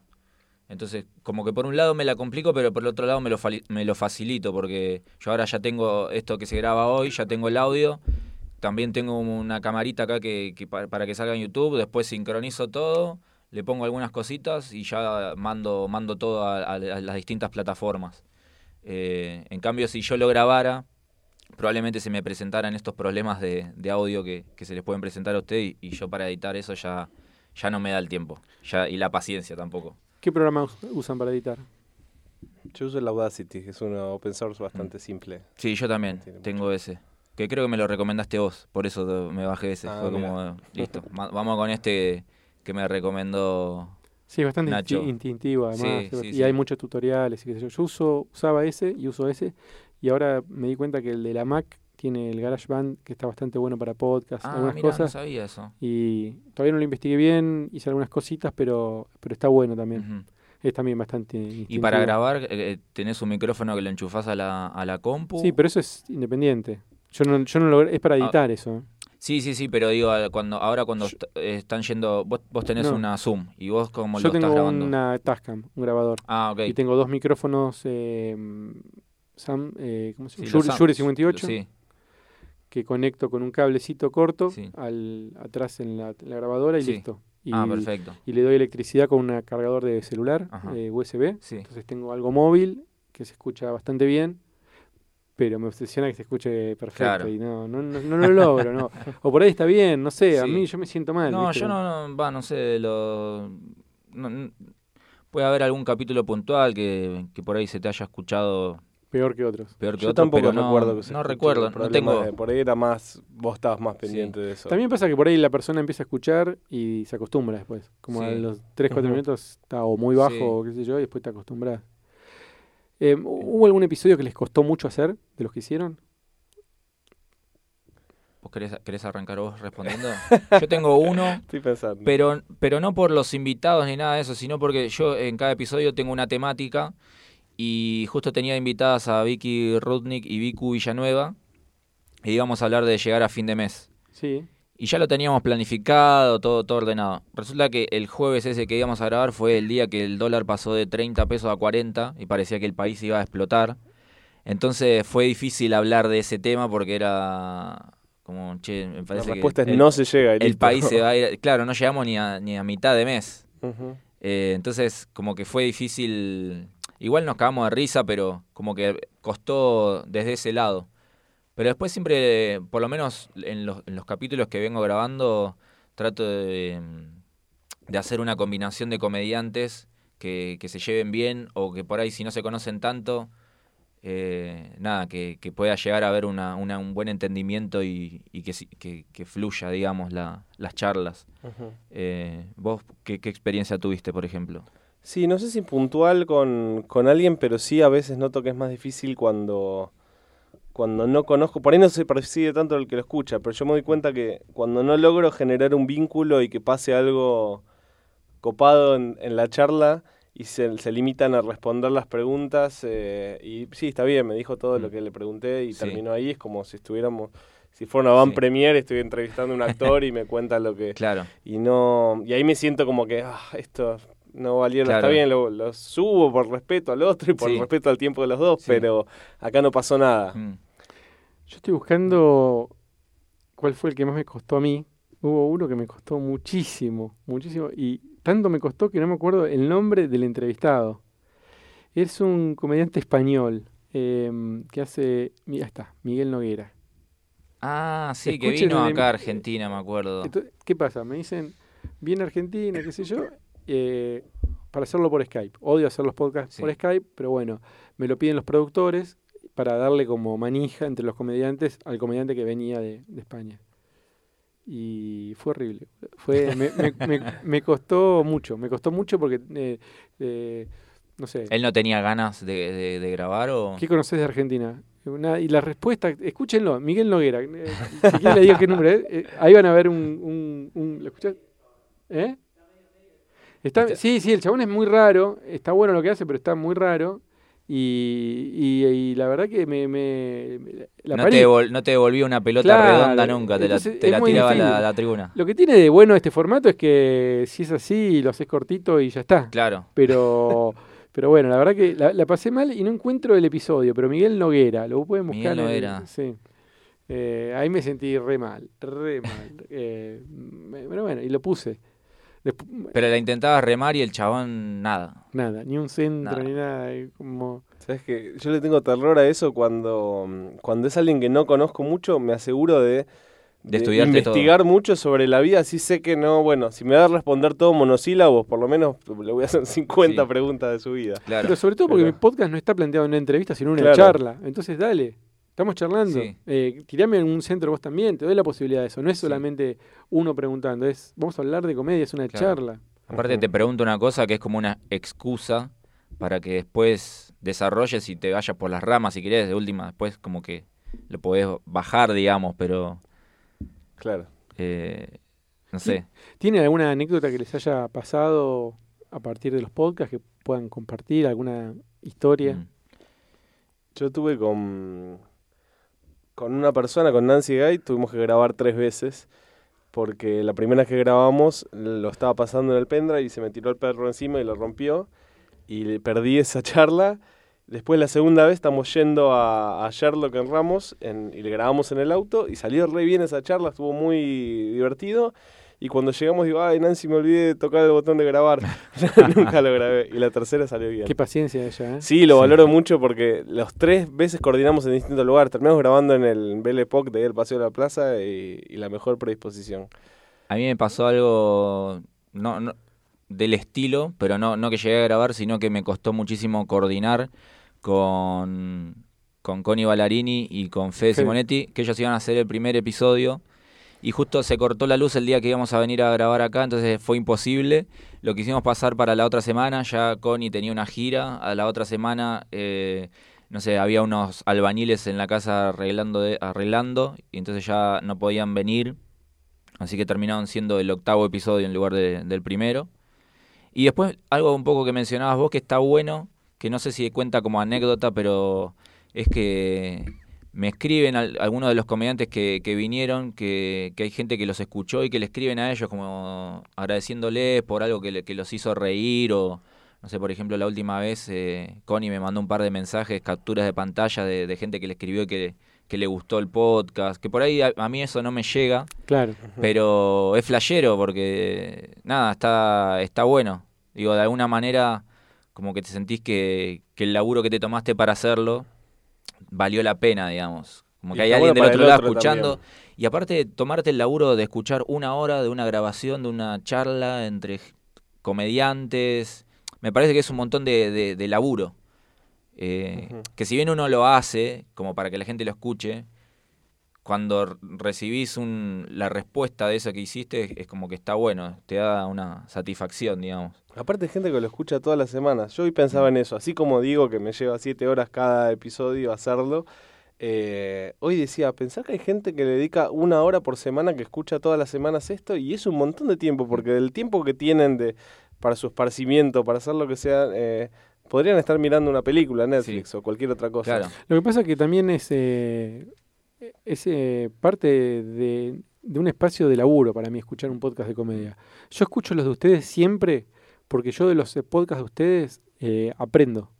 Speaker 2: Entonces, como que por un lado me la complico, pero por el otro lado me lo, facilito, porque yo ahora ya tengo esto que se graba hoy, ya tengo el audio, también tengo una camarita acá que, que pa- para que salga en YouTube, después sincronizo todo, le pongo algunas cositas y ya mando, mando todo a, las distintas plataformas. Eh, en cambio, si yo lo grabara, probablemente se me presentaran estos problemas de, de audio que, que se les pueden presentar a usted y, y yo para editar eso ya, ya no me da el tiempo ya, y la paciencia tampoco.
Speaker 3: ¿Qué programa us- usan para editar?
Speaker 4: Yo uso el Audacity, que es un open source bastante simple.
Speaker 2: Sí, yo también
Speaker 4: Tiene
Speaker 2: tengo ese. Que creo que me lo recomendaste vos, por eso me bajé ese.
Speaker 4: Ah,
Speaker 2: Fue
Speaker 4: mira.
Speaker 2: como, listo, ma- vamos con este que me recomendó.
Speaker 3: Sí, es bastante
Speaker 2: Nacho.
Speaker 3: insti- instintivo además.
Speaker 2: Sí, sí,
Speaker 3: y
Speaker 2: sí.
Speaker 3: hay muchos tutoriales y qué sé yo. Yo uso, usaba ese y uso ese. Y ahora me di cuenta que el de la Mac tiene el GarageBand que está bastante bueno para podcast,
Speaker 2: Ah,
Speaker 3: algunas
Speaker 2: no
Speaker 3: cosas.
Speaker 2: sabía eso.
Speaker 3: Y todavía no lo investigué bien, hice algunas cositas, pero, pero está bueno también.
Speaker 2: Ujú.
Speaker 3: Es también bastante
Speaker 2: Y
Speaker 3: instintivo.
Speaker 2: para grabar, eh, eh, tenés un micrófono que lo enchufás a la, a la compu.
Speaker 3: Sí, pero eso es independiente. Yo no, yo no lo, es para
Speaker 2: Ah.
Speaker 3: editar eso.
Speaker 2: Sí, sí, sí, pero digo, cuando ahora cuando
Speaker 3: Yo-
Speaker 2: eh, están yendo, vos, vos tenés
Speaker 3: No.
Speaker 2: una Zoom y vos como
Speaker 3: Yo
Speaker 2: lo estás
Speaker 3: tengo
Speaker 2: grabando.
Speaker 3: una Tascam, un grabador.
Speaker 2: Ah, ok.
Speaker 3: Y tengo dos micrófonos eh, Sam, eh, ¿cómo se
Speaker 2: Sí,
Speaker 3: llama? Shure,
Speaker 2: Sam-
Speaker 3: Shure 58
Speaker 2: Sí,
Speaker 3: que conecto con un cablecito corto
Speaker 2: Sí.
Speaker 3: al, atrás en la, grabadora y
Speaker 2: Sí.
Speaker 3: listo. Y,
Speaker 2: ah, perfecto.
Speaker 3: y le doy electricidad con un cargador de celular
Speaker 2: Ajá.
Speaker 3: eh, USB.
Speaker 2: Sí.
Speaker 3: Entonces tengo algo móvil que se escucha bastante bien, pero me obsesiona que se escuche perfecto
Speaker 2: Claro.
Speaker 3: y no, no, no, no lo logro. no. [LAUGHS] O por ahí está bien, no sé, a mí yo me siento mal.
Speaker 2: No,
Speaker 3: ¿viste?
Speaker 2: yo no, no, va, no sé, lo... no- puede haber algún capítulo puntual que, que por ahí se te haya escuchado
Speaker 3: Peor que otros.
Speaker 2: peor que
Speaker 4: Yo
Speaker 2: otro,
Speaker 4: tampoco
Speaker 2: pero no,
Speaker 4: recuerdo que se
Speaker 2: no recuerdo, no tengo...
Speaker 4: de- Por ahí era más, vos estabas más pendiente de eso.
Speaker 3: También pasa que por ahí la persona empieza a escuchar y se acostumbra después. Como a
Speaker 2: Sí.
Speaker 3: los 3, 4
Speaker 4: Ujú.
Speaker 3: minutos está o muy bajo
Speaker 2: Sí.
Speaker 3: o qué sé yo, y después te acostumbras. Eh, ¿Hubo algún episodio que les costó mucho hacer de los que hicieron?
Speaker 2: ¿Vos querés, querés arrancar vos respondiendo? Yo tengo uno, [LAUGHS]
Speaker 4: Estoy pensando.
Speaker 2: pero, pero no por los invitados ni nada de eso, sino porque yo en cada episodio tengo una temática y justo tenía invitadas a Vicky Rudnick y Vicu Villanueva y íbamos a hablar de llegar a fin de mes.
Speaker 3: Sí.
Speaker 2: Y ya lo teníamos planificado, todo, todo ordenado. Resulta que el jueves ese que íbamos a grabar fue el día que el dólar pasó de 30 pesos a 40 y parecía que el país iba a explotar. Entonces fue difícil hablar de ese tema porque era como, che, me
Speaker 4: la
Speaker 2: parece
Speaker 4: respuesta
Speaker 2: que
Speaker 4: es
Speaker 2: el,
Speaker 4: no se llega.
Speaker 2: el
Speaker 4: listo.
Speaker 2: país se va a [LAUGHS] ir. Claro, no llegamos ni a, ni a mitad de mes. Eh, entonces, como que fue difícil. Igual nos cagamos de risa, pero como que costó desde ese lado. Pero después siempre, por lo menos en los, en los capítulos que vengo grabando, trato de, de hacer una combinación de comediantes que, que se lleven bien o que por ahí si no se conocen tanto, eh, nada, que, que pueda llegar a haber una, una- un buen entendimiento y, y que, que, fluya, digamos, la- las charlas. Eh, ¿Vos qué, qué experiencia tuviste, por ejemplo?
Speaker 4: Sí, no sé si puntual con, con alguien, pero sí a veces noto que es más difícil cuando, cuando no conozco. Por ahí no se percibe tanto el que lo escucha, pero yo me doy cuenta que cuando no logro generar un vínculo y que pase algo copado en, en la charla y se, se limitan a responder las preguntas, eh, y sí, está bien, me dijo todo lo
Speaker 2: Mm.
Speaker 4: que le pregunté y
Speaker 2: Sí.
Speaker 4: terminó ahí, es como si estuviéramos... Si fuera una van
Speaker 2: Sí.
Speaker 4: premier, estoy entrevistando a un actor y me cuenta lo que, [LAUGHS]
Speaker 2: Claro,
Speaker 4: y no y ahí me siento como que ah, esto no valía está bien lo, lo subo por respeto al otro y por
Speaker 2: Sí.
Speaker 4: respeto al tiempo de los dos
Speaker 2: Sí.
Speaker 4: pero acá no pasó nada
Speaker 2: mm,
Speaker 3: Yo estoy buscando cuál fue el que más me costó a mí. Hubo uno que me costó muchísimo, muchísimo. Y tanto me costó que no me acuerdo el nombre del entrevistado. Es un comediante español em, que hace... Mira, está, Miguel Noguera.
Speaker 2: Ah, sí, que vino acá a Argentina, me acuerdo.
Speaker 3: Entonces, ¿Qué pasa? Me dicen, viene a Argentina, qué sé yo, eh, para hacerlo por Skype. Odio hacer los podcasts
Speaker 2: Sí.
Speaker 3: por Skype, pero bueno, me lo piden los productores para darle como manija entre los comediantes al comediante que venía de, de España. Y fue horrible. Fue, me, me- me- [LAUGHS] me costó mucho, me costó mucho porque, eh, eh, no sé,
Speaker 2: ¿Él no tenía ganas de, de- de grabar o...?
Speaker 3: ¿Qué conoces de Argentina? Una- y la respuesta, escúchenlo, Miguel Noguera. eh, si quieren le digo qué nombre es. eh, ahí van a ver un... un, un- ¿Lo escuchás? ¿Eh? Está,
Speaker 2: Está-
Speaker 3: sí, sí, el chabón es muy raro. Está bueno lo que hace, pero está muy raro. Y, y- y la verdad que me... me- me- la
Speaker 2: no, te devol- no te devolvía una pelota
Speaker 3: Claro,
Speaker 2: redonda nunca, te la, te tiraba a la, la tribuna.
Speaker 3: Lo que tiene de bueno este formato es que si es así, lo haces cortito y ya está.
Speaker 2: Claro.
Speaker 3: Pero, [LAUGHS] pero bueno, la verdad que la, la pasé mal y no encuentro el episodio. Pero Miguel Noguera, lo pueden buscar.
Speaker 2: Miguel
Speaker 3: en-
Speaker 2: Noguera.
Speaker 3: sí. Eh, ahí me sentí re mal, re mal. [LAUGHS] Eh, pero bueno, y lo puse. Despu-
Speaker 2: Pero la intentabas remar y el chabón nada.
Speaker 3: nada, ni un centro,
Speaker 2: Nada.
Speaker 3: ni nada. Como,
Speaker 4: ¿Sabes que Yo le tengo terror a eso cuando, mm, cuando es alguien que no conozco mucho, me aseguro de,
Speaker 2: De estudiarte
Speaker 4: investigar mucho sobre la vida. Así sé que no, bueno, si me va a responder todo monosílabos, por lo menos le voy a hacer [LAUGHS] 50
Speaker 2: Sí.
Speaker 4: preguntas de su vida.
Speaker 2: Claro.
Speaker 3: Pero sobre todo porque
Speaker 4: Pero-
Speaker 3: mi podcast no está planteado en una entrevista, sino en una
Speaker 4: Claro.
Speaker 3: charla. Entonces, dale, estamos charlando.
Speaker 2: Sí.
Speaker 3: Eh, tirame en un centro vos también, te doy la posibilidad de eso. No es
Speaker 2: Sí.
Speaker 3: solamente uno preguntando, es vamos a hablar de comedia, es una
Speaker 2: Claro.
Speaker 3: charla.
Speaker 2: Aparte te pregunto una cosa que es como una excusa para que después desarrolles y te vayas por las ramas si querés, de última, después como que lo podés bajar, digamos, pero
Speaker 4: Claro.
Speaker 2: eh, no sé.
Speaker 3: ¿Tienen alguna anécdota que les haya pasado a partir de los podcasts que puedan compartir? ¿Alguna historia?
Speaker 2: Mm.
Speaker 4: Yo tuve con, con una persona, con Nancy Gay, tuvimos que grabar tres veces. Porque la primera que grabamos lo estaba pasando en el pendrive y se me tiró el perro encima y lo rompió. Y perdí esa [LAUGHS] charla. Después la segunda vez estamos yendo a, a Sherlock en Ramos en- y le grabamos en el auto y salió re bien esa charla, estuvo muy divertido. Y cuando llegamos digo, ay Nancy, me olvidé de tocar el botón de grabar. [LAUGHS] [LAUGHS] Nunca lo grabé. Y la tercera salió bien.
Speaker 3: Qué paciencia ella, ¿eh?
Speaker 4: Sí, lo
Speaker 2: Sí.
Speaker 4: valoro mucho porque los tres veces coordinamos en distintos lugares. Terminamos grabando en el Belle Époque de ahí el Paseo de la Plaza y, y la mejor predisposición.
Speaker 2: A mí me pasó algo no, no- del estilo, pero no, no que llegué a grabar, sino que me costó muchísimo coordinar con, con Connie Ballarini y con Fede
Speaker 3: Fede.
Speaker 2: Simonetti, que ellos iban a hacer el primer episodio. Y justo se cortó la luz el día que íbamos a venir a grabar acá, entonces fue imposible. Lo quisimos pasar para la otra semana, ya Connie tenía una gira. A la otra semana, eh, no sé, había unos albañiles en la casa arreglando, arreglando y entonces ya no podían venir. Así que terminaron siendo el octavo episodio en lugar de- del primero. Y después algo un poco que mencionabas vos que está bueno, que no sé si cuenta como anécdota, pero es que me escriben al- algunos de los comediantes que, que vinieron, que, que hay gente que los escuchó y que le escriben a ellos como agradeciéndoles por algo que, le- que los hizo reír o, no sé, por ejemplo, la última vez eh, Connie me mandó un par de mensajes, capturas de pantalla de, de gente que le escribió y que, que le gustó el podcast, que por ahí a- a mí eso no me llega.
Speaker 3: Claro.
Speaker 2: Pero es flashero porque, nada, está, está bueno. Digo, de alguna manera, como que te sentís que, que el laburo que te tomaste para hacerlo valió la pena, digamos. Como
Speaker 4: Y
Speaker 2: que hay
Speaker 4: está
Speaker 2: alguien del otro lado
Speaker 4: otro
Speaker 2: escuchando.
Speaker 4: también.
Speaker 2: Y aparte tomarte el laburo de escuchar una hora de una grabación, de una charla entre comediantes, me parece que es un montón de, de- de laburo. Eh. Que si bien uno lo hace, como para que la gente lo escuche, cuando recibís un, la respuesta de eso que hiciste, es como que está bueno, te da una satisfacción, digamos.
Speaker 4: Aparte hay gente que lo escucha todas las semanas. Yo hoy pensaba en eso. Así como digo que me lleva siete horas cada episodio hacerlo, eh, hoy decía, pensar que hay gente que le dedica una hora por semana que escucha todas las semanas esto y es un montón de tiempo, porque del tiempo que tienen de para su esparcimiento, para hacer lo que sea, eh, podrían estar mirando una película, Netflix o cualquier otra cosa.
Speaker 2: Claro.
Speaker 3: Lo que pasa que también es, eh, es eh, parte de, de un espacio de laburo para mí escuchar un podcast de comedia. Yo escucho los de ustedes siempre porque yo de los eh, podcasts de ustedes eh, aprendo,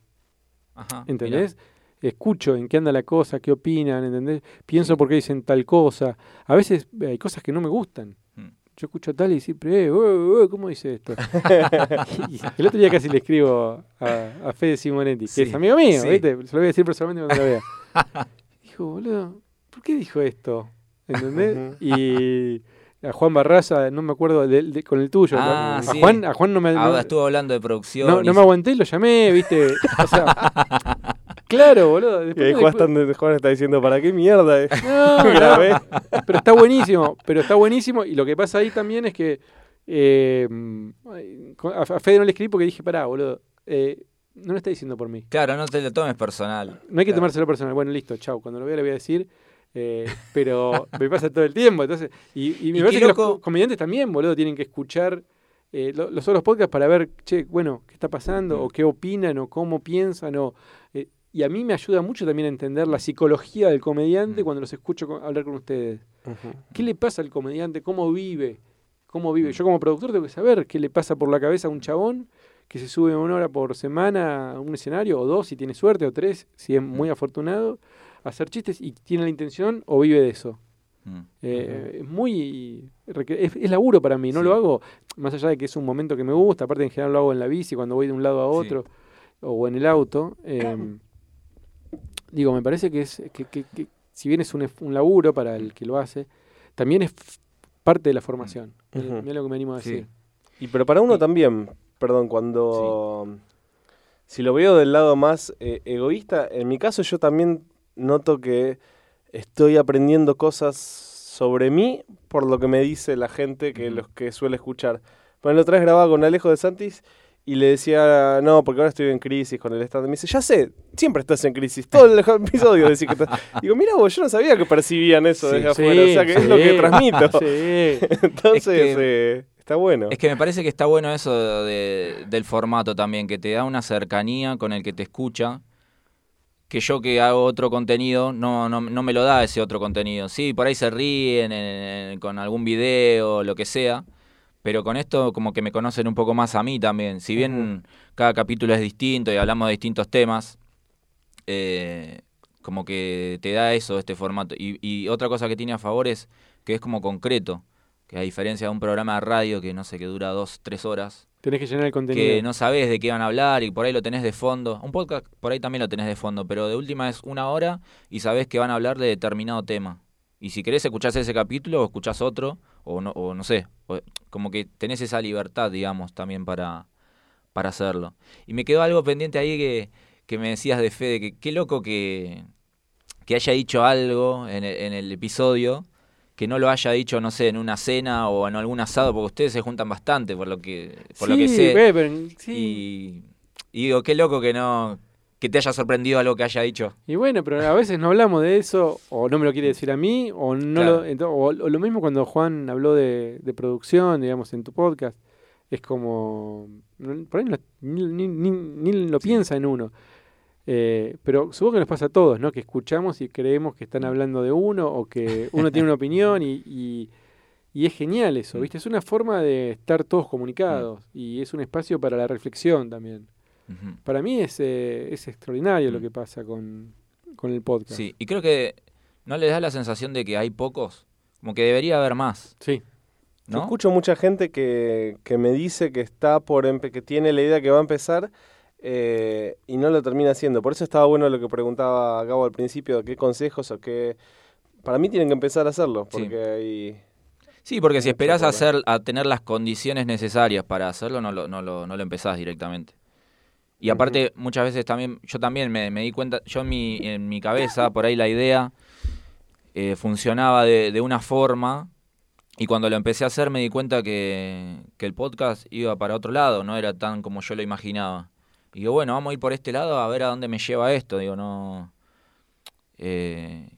Speaker 2: Ajá,
Speaker 3: ¿entendés? Escucho en qué anda la cosa, qué opinan, ¿entendés? Pienso por qué dicen tal cosa. A veces eh, hay cosas que no me gustan.
Speaker 2: Mm.
Speaker 3: Yo escucho tal y siempre, eh, eh, eh, ¿cómo dice esto? [LAUGHS] [LAUGHS] Y el otro día casi le escribo a, a Fede Simonetti, que
Speaker 2: Sí,
Speaker 3: es amigo mío,
Speaker 2: sí.
Speaker 3: ¿viste? Se lo voy a decir personalmente cuando lo vea. [LAUGHS] Dijo, boludo, ¿por qué dijo esto? ¿Entendés? Y a Juan Barraza, no me acuerdo, de- de- con el tuyo.
Speaker 2: Ah,
Speaker 3: a,
Speaker 2: sí.
Speaker 3: Juan, a Juan no me,
Speaker 2: Ahora
Speaker 3: no,
Speaker 2: estuvo hablando de producción.
Speaker 3: no,
Speaker 2: y
Speaker 3: no me aguanté y lo llamé, ¿viste? O sea, [LAUGHS] claro, boludo.
Speaker 4: Y
Speaker 3: después
Speaker 4: ahí
Speaker 3: me
Speaker 4: Juan,
Speaker 3: después-
Speaker 4: está- Juan está diciendo, ¿para qué mierda? eh?"
Speaker 3: No, [LAUGHS] pero está buenísimo, pero está buenísimo. Y lo que pasa ahí también es que eh, a a Fede no le escribí porque dije, pará, boludo, eh, no lo está diciendo por mí.
Speaker 2: Claro, no te lo tomes personal.
Speaker 3: No hay que
Speaker 2: Claro.
Speaker 3: tomárselo personal. Bueno, listo, chau. Cuando lo vea le voy a decir. Eh, pero me pasa todo el tiempo. Entonces, y, y me
Speaker 2: Y
Speaker 3: parece que los
Speaker 2: loco-
Speaker 3: comediantes también, boludo, tienen que escuchar eh, lo- los otros podcasts para ver, che, bueno, qué está pasando, o qué opinan, o cómo piensan, o... eh, y a mí me ayuda mucho también a entender la psicología del comediante cuando los escucho con- hablar con ustedes. ¿Qué le pasa al comediante? ¿Cómo vive? ¿Cómo vive? Yo como productor tengo que saber qué le pasa por la cabeza a un chabón que se sube una hora por semana a un escenario, o dos si tiene suerte, o tres si es muy afortunado, hacer chistes y tiene la intención o vive de eso.
Speaker 2: Mm.
Speaker 3: Eh, Es muy... Es, es laburo para mí, no
Speaker 2: Sí.
Speaker 3: lo hago más allá de que es un momento que me gusta, aparte en general lo hago en la bici, cuando voy de un lado a
Speaker 2: Sí.
Speaker 3: otro, o en el auto. eh, digo, me parece que es que, que- que si bien es un, un laburo para el que lo hace, también es parte de la formación. Mira lo que me animo a
Speaker 2: Sí.
Speaker 3: decir.
Speaker 4: Y pero para uno también, perdón, cuando si lo veo del lado más eh, egoísta, en mi caso yo también noto que estoy aprendiendo cosas sobre mí por lo que me dice la gente que los que suele escuchar. Bueno, la otra vez grababa con Alejo de Santis y le decía, no, porque ahora estoy en crisis con el stand. Me dice, ya sé, siempre estás en crisis. Todo el [LAUGHS] episodio decís que estás. Digo, mira vos, yo no sabía que percibían eso
Speaker 2: Sí.
Speaker 4: desde afuera. O sea, que es lo que transmito. [LAUGHS]
Speaker 3: sí. [LAUGHS]
Speaker 4: Entonces,
Speaker 2: Es
Speaker 4: eh, está bueno.
Speaker 2: Es que me parece que está bueno eso de- del formato también, que te da una cercanía con el que te escucha, que yo que hago otro contenido no, no, no me lo da ese otro contenido. Sí, por ahí se ríen en- en- con algún video, lo que sea, pero con esto como que me conocen un poco más a mí también. Si bien cada capítulo es distinto y hablamos de distintos temas, eh, como que te da eso este formato. Y, y otra cosa que tiene a favor es que es como concreto, que a diferencia de un programa de radio que no sé, que dura dos, tres horas,
Speaker 3: Tenés que llenar el contenido.
Speaker 2: que no sabes de qué van a hablar y por ahí lo tenés de fondo. Un podcast por ahí también lo tenés de fondo, pero de última es una hora y sabés que van a hablar de determinado tema. Y si querés escuchás ese capítulo o escuchás otro, o no, o no sé, o- como que tenés esa libertad, digamos, también para, para hacerlo. Y me quedó algo pendiente ahí que, que me decías de Fede, que qué loco que, que haya dicho algo en el, en el episodio que no lo haya dicho, no sé, en una cena o en algún asado, porque ustedes se juntan bastante, por lo que, por lo que
Speaker 3: Sí,
Speaker 2: sé.
Speaker 3: sí.
Speaker 2: Y, y digo, qué loco que no que te haya sorprendido algo que haya dicho.
Speaker 3: Y bueno, pero a veces no hablamos de eso, o no me lo quiere decir a mí, o no
Speaker 2: Claro.
Speaker 3: lo, ento- o, o lo mismo cuando Juan habló de, de producción, digamos, en tu podcast. Es como. Por ahí no- ni, ni- ni- ni lo
Speaker 2: Sí.
Speaker 3: piensa en uno. Eh, pero supongo que nos pasa a todos, ¿no? Que escuchamos y creemos que están hablando de uno, o que uno tiene una [LAUGHS] opinión, y, y, y es genial eso,
Speaker 2: Mm.
Speaker 3: ¿viste? Es una forma de estar todos comunicados, y es un espacio para la reflexión también. Para mí es, eh, es extraordinario lo
Speaker 2: Mm.
Speaker 3: que pasa con, con el podcast.
Speaker 2: Sí, y creo que no les da la sensación de que hay pocos, como que debería haber más,
Speaker 3: Sí.
Speaker 4: Yo
Speaker 2: ¿no?
Speaker 4: escucho mucha gente que, que me dice que está por que tiene la idea que va a empezar eh, y no lo termina haciendo. Por eso estaba bueno lo que preguntaba Gabo al principio, qué consejos o qué... Para mí tienen que empezar a hacerlo,
Speaker 2: Sí.
Speaker 4: porque hay...
Speaker 2: Sí, porque si esperás a, hacer, a tener las condiciones necesarias para hacerlo, no lo, no lo, no lo empezás directamente. Y aparte, muchas veces también, yo también me, me di cuenta, yo en mi, en mi cabeza, por ahí la idea eh, funcionaba de, de una forma, y cuando lo empecé a hacer me di cuenta que, que el podcast iba para otro lado, no era tan como yo lo imaginaba. Y digo, bueno, vamos a ir por este lado a ver a dónde me lleva esto. Digo, no. eh,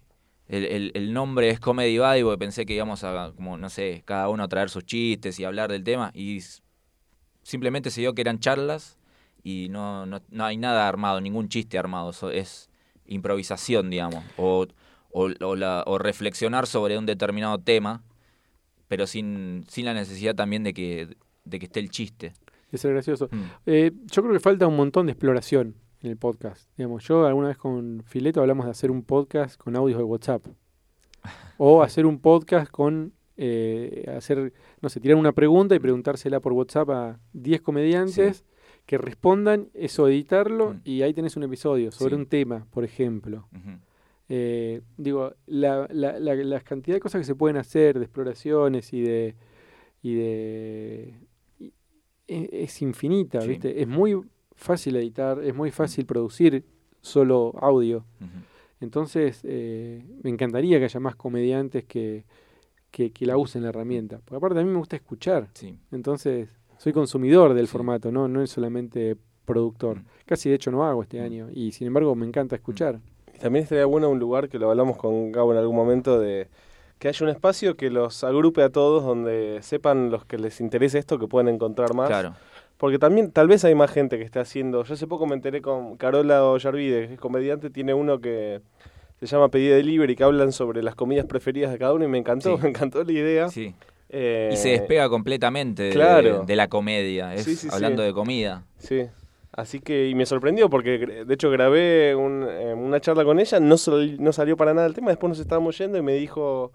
Speaker 2: el, el- nombre es Comedy Buddy porque pensé que íbamos a, como, no sé, cada uno a traer sus chistes y hablar del tema. Y simplemente se dio que eran charlas y no, no, no hay nada armado, ningún chiste armado. so- es improvisación, digamos. O, o, o la- o reflexionar sobre un determinado tema, pero sin, sin la necesidad también de que, de que esté el chiste.
Speaker 3: De ser gracioso.
Speaker 2: Mm.
Speaker 3: Eh, yo creo que falta un montón de exploración en el podcast. Digamos, yo alguna vez con Fileto hablamos de hacer un podcast con audios de WhatsApp. [LAUGHS] O hacer un podcast con eh, hacer, no sé, tirar una pregunta y preguntársela por WhatsApp a 10 comediantes que respondan, eso editarlo
Speaker 2: Mm.
Speaker 3: y ahí tenés un episodio sobre
Speaker 2: Sí.
Speaker 3: un tema, por ejemplo. Eh, digo, la, la, la, la cantidad de cosas que se pueden hacer, de exploraciones y de. Y de y- e- es infinita,
Speaker 2: Sí.
Speaker 3: ¿viste? Es muy fácil editar, es muy fácil producir solo audio. Entonces, eh, me encantaría que haya más comediantes que, que, que la usen la herramienta. Porque aparte a mí me gusta escuchar.
Speaker 2: Sí.
Speaker 3: Entonces, soy consumidor del
Speaker 2: Sí.
Speaker 3: formato, ¿no? No es solamente productor.
Speaker 2: Mm.
Speaker 3: Casi de hecho no hago este
Speaker 2: Mm.
Speaker 3: año. Y sin embargo me encanta escuchar.
Speaker 4: También estaría bueno un lugar que lo hablamos con Gabo en algún momento de que haya un espacio que los agrupe a todos, donde sepan los que les interese esto, que pueden encontrar más.
Speaker 2: Claro.
Speaker 4: Porque también tal vez hay más gente que está haciendo. Yo hace poco me enteré con Carola Ollarvide, que es comediante, tiene uno que se llama Pedida Delivery, que hablan sobre las comidas preferidas de cada uno y me encantó,
Speaker 2: Sí. [LAUGHS]
Speaker 4: me encantó la idea.
Speaker 2: Sí.
Speaker 4: Eh,
Speaker 2: Y se despega completamente de,
Speaker 4: claro.
Speaker 2: de la comedia. Es
Speaker 4: sí, sí.
Speaker 2: hablando de comida.
Speaker 4: Sí. Así que, y me sorprendió porque de hecho grabé un, eh, una charla con ella, no, no salió para nada el tema, después nos estábamos yendo y me dijo,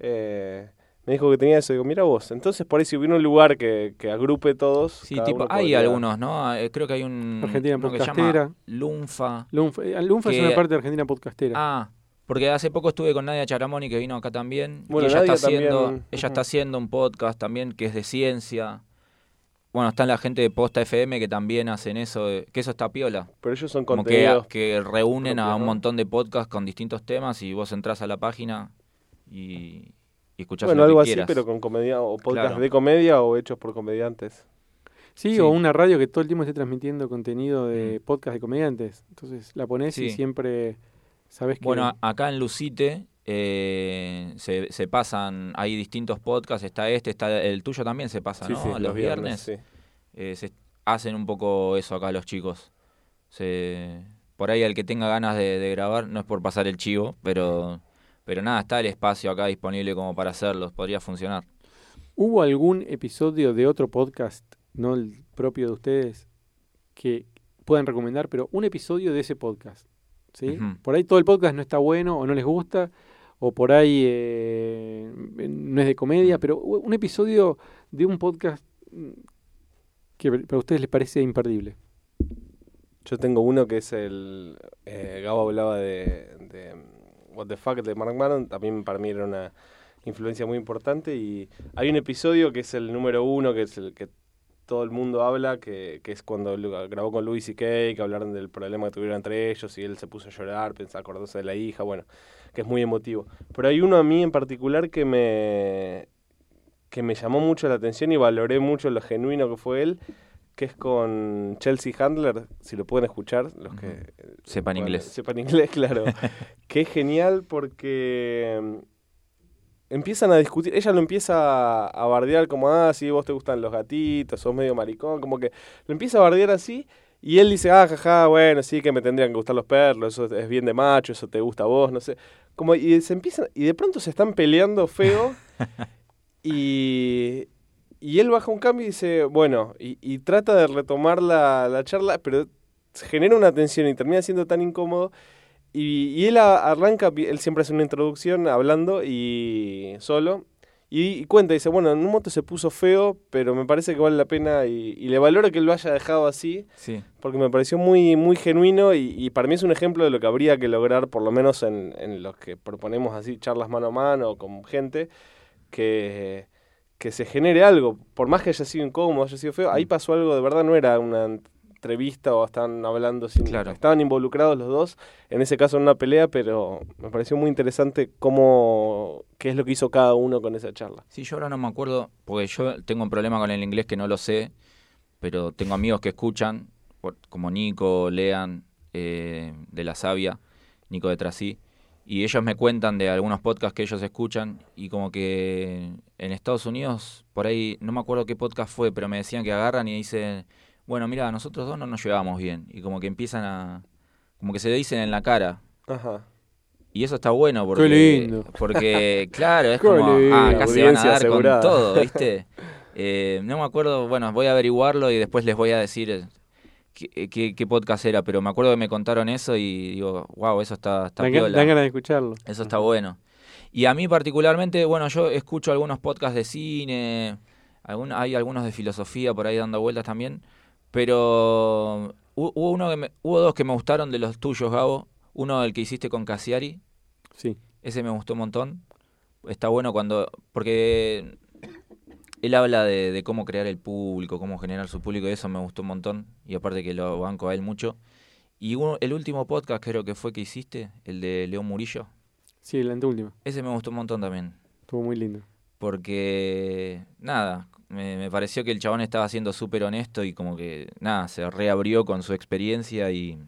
Speaker 4: eh, me dijo que tenía eso, digo, mira vos, entonces por ahí si hubiera un lugar que, que agrupe todos.
Speaker 2: Sí, tipo, hay
Speaker 4: podría-
Speaker 2: algunos, ¿no? Eh, Creo que hay un.
Speaker 3: Argentina Podcastera.
Speaker 2: Lunfa.
Speaker 3: Lunfa, Lunfa es una parte de Argentina podcastera.
Speaker 2: Ah, porque hace poco estuve con Nadia Charamoni que vino acá también. y
Speaker 4: Bueno,
Speaker 2: ella
Speaker 4: Nadia
Speaker 2: está haciendo,
Speaker 4: también,
Speaker 2: ella está haciendo un podcast también que es de ciencia. Bueno, está la gente de Posta FM que también hacen eso, de- que eso está piola.
Speaker 4: Pero ellos son
Speaker 2: Como
Speaker 4: contenidos.
Speaker 2: que reúnen a un
Speaker 4: ¿no?
Speaker 2: montón de podcasts con distintos temas y vos entras a la página y, y escuchás
Speaker 4: bueno,
Speaker 2: lo
Speaker 4: algo
Speaker 2: que
Speaker 4: así,
Speaker 2: quieras.
Speaker 4: pero con comedia, o podcast
Speaker 2: Claro.
Speaker 4: de comedia o hechos por comediantes.
Speaker 3: Sí,
Speaker 2: Sí.
Speaker 3: o una radio que todo el tiempo esté transmitiendo contenido de
Speaker 2: Mm.
Speaker 3: podcast de comediantes. Entonces la pones y siempre sabes que.
Speaker 2: Bueno, acá en Lucite eh, se, se pasan, hay distintos podcasts, está este, está el tuyo también se pasa,
Speaker 4: Sí,
Speaker 2: ¿no?
Speaker 4: sí,
Speaker 2: los, viernes.
Speaker 4: sí.
Speaker 2: eh, se hacen un poco eso acá los chicos. Se, por ahí el que tenga ganas de, de grabar, no es por pasar el chivo, pero, pero nada, está el espacio acá disponible como para hacerlos, podría funcionar.
Speaker 3: ¿Hubo algún episodio de otro podcast, no el propio de ustedes, que puedan recomendar, pero un episodio de ese podcast? ¿sí? Por ahí todo el podcast no está bueno o no les gusta, o por ahí eh, no es de comedia,
Speaker 2: Mm.
Speaker 3: pero un episodio de un podcast mm, que para ustedes les parece imperdible.
Speaker 4: Yo tengo uno que es el. Eh, Gabo hablaba de, de What the Fuck de Mark Maron. También para mí era una influencia muy importante. Y hay un episodio que es el número uno, que es el que todo el mundo habla, que, que es cuando grabó con Louis C.K., que hablaron del problema que tuvieron entre ellos y él se puso a llorar, pensaba acordándose de la hija, bueno, que es muy emotivo. Pero hay uno a mí en particular que me, que me llamó mucho la atención y valoré mucho lo genuino que fue él, que es con Chelsea Handler, si lo pueden escuchar, los que
Speaker 2: Sepan
Speaker 4: bueno,
Speaker 2: inglés.
Speaker 4: Sepan inglés, [LAUGHS] claro. [LAUGHS] que es genial porque empiezan a discutir, ella lo empieza a, bardear como, ah, sí, vos te gustan los gatitos, sos medio maricón, como que lo empieza a bardear así. Y él dice, ah, jaja, bueno, sí que me tendrían que gustar los perros, eso es bien de macho, eso te gusta a vos, no sé. Como, y se empiezan, y de pronto se están peleando feo. [LAUGHS] y, y él baja un cambio y dice, bueno, y, y trata de retomar la, la charla, pero genera una tensión y termina siendo tan incómodo. Y, y él arranca, él siempre hace una introducción hablando y solo. Y, y cuenta, dice, bueno, en un momento se puso feo, pero me parece que vale la pena y, y le valoro que lo haya dejado así,
Speaker 2: Sí.
Speaker 4: porque me pareció muy, muy genuino y, y para mí es un ejemplo de lo que habría que lograr, por lo menos en, en los que proponemos así, charlas mano a mano con gente, que, que se genere algo, por más que haya sido incómodo, haya sido feo, ahí pasó algo de verdad, no era una entrevista o estaban hablando sin...
Speaker 2: Claro.
Speaker 4: Estaban involucrados los dos, en ese caso en una pelea, pero me pareció muy interesante cómo, qué es lo que hizo cada uno con esa charla.
Speaker 2: Sí, yo ahora no me acuerdo, porque yo tengo un problema con el inglés que no lo sé, pero tengo amigos que escuchan, como Nico, Lean, eh, de La Sabia, Nico de Trasí, y ellos me cuentan de algunos podcasts que ellos escuchan, y como que en Estados Unidos, por ahí, no me acuerdo qué podcast fue, pero me decían que agarran y dicen, bueno, mira, nosotros dos no nos llevamos bien, y como que empiezan a, como que se dicen en la cara.
Speaker 4: Ajá.
Speaker 2: Y eso está bueno porque,
Speaker 3: lindo.
Speaker 2: porque [LAUGHS] claro, es
Speaker 3: Qué
Speaker 2: como,
Speaker 3: lindo.
Speaker 2: ah, acá se van a dar
Speaker 4: asegurada.
Speaker 2: con todo, [LAUGHS] ¿viste? Eh, no me acuerdo, bueno, voy a averiguarlo y después les voy a decir eh, qué, qué- qué podcast era, pero me acuerdo que me contaron eso y digo, wow, eso está, está
Speaker 3: Dan, ga-
Speaker 2: piola.
Speaker 3: dan ganas de escucharlo.
Speaker 2: Eso está bueno. Y a mí particularmente, bueno, yo escucho algunos podcasts de cine, algún, hay algunos de filosofía por ahí dando vueltas también, pero hu- hubo, uno que me- hubo dos que me gustaron de los tuyos, Gabo. Uno el que hiciste con Cassiari,
Speaker 3: Sí.
Speaker 2: ese me gustó un montón. Está bueno cuando. Porque él habla de, de cómo crear el público, cómo generar su público, y eso me gustó un montón. Y aparte que lo banco a él mucho. Y uno- el último podcast creo que fue que hiciste, el de León Murillo.
Speaker 3: Sí, el anteúltimo.
Speaker 2: Ese me gustó un montón también.
Speaker 3: Estuvo muy lindo.
Speaker 2: Porque, nada, me, me pareció que el chabón estaba siendo súper honesto y como que, nada, se reabrió con su experiencia y,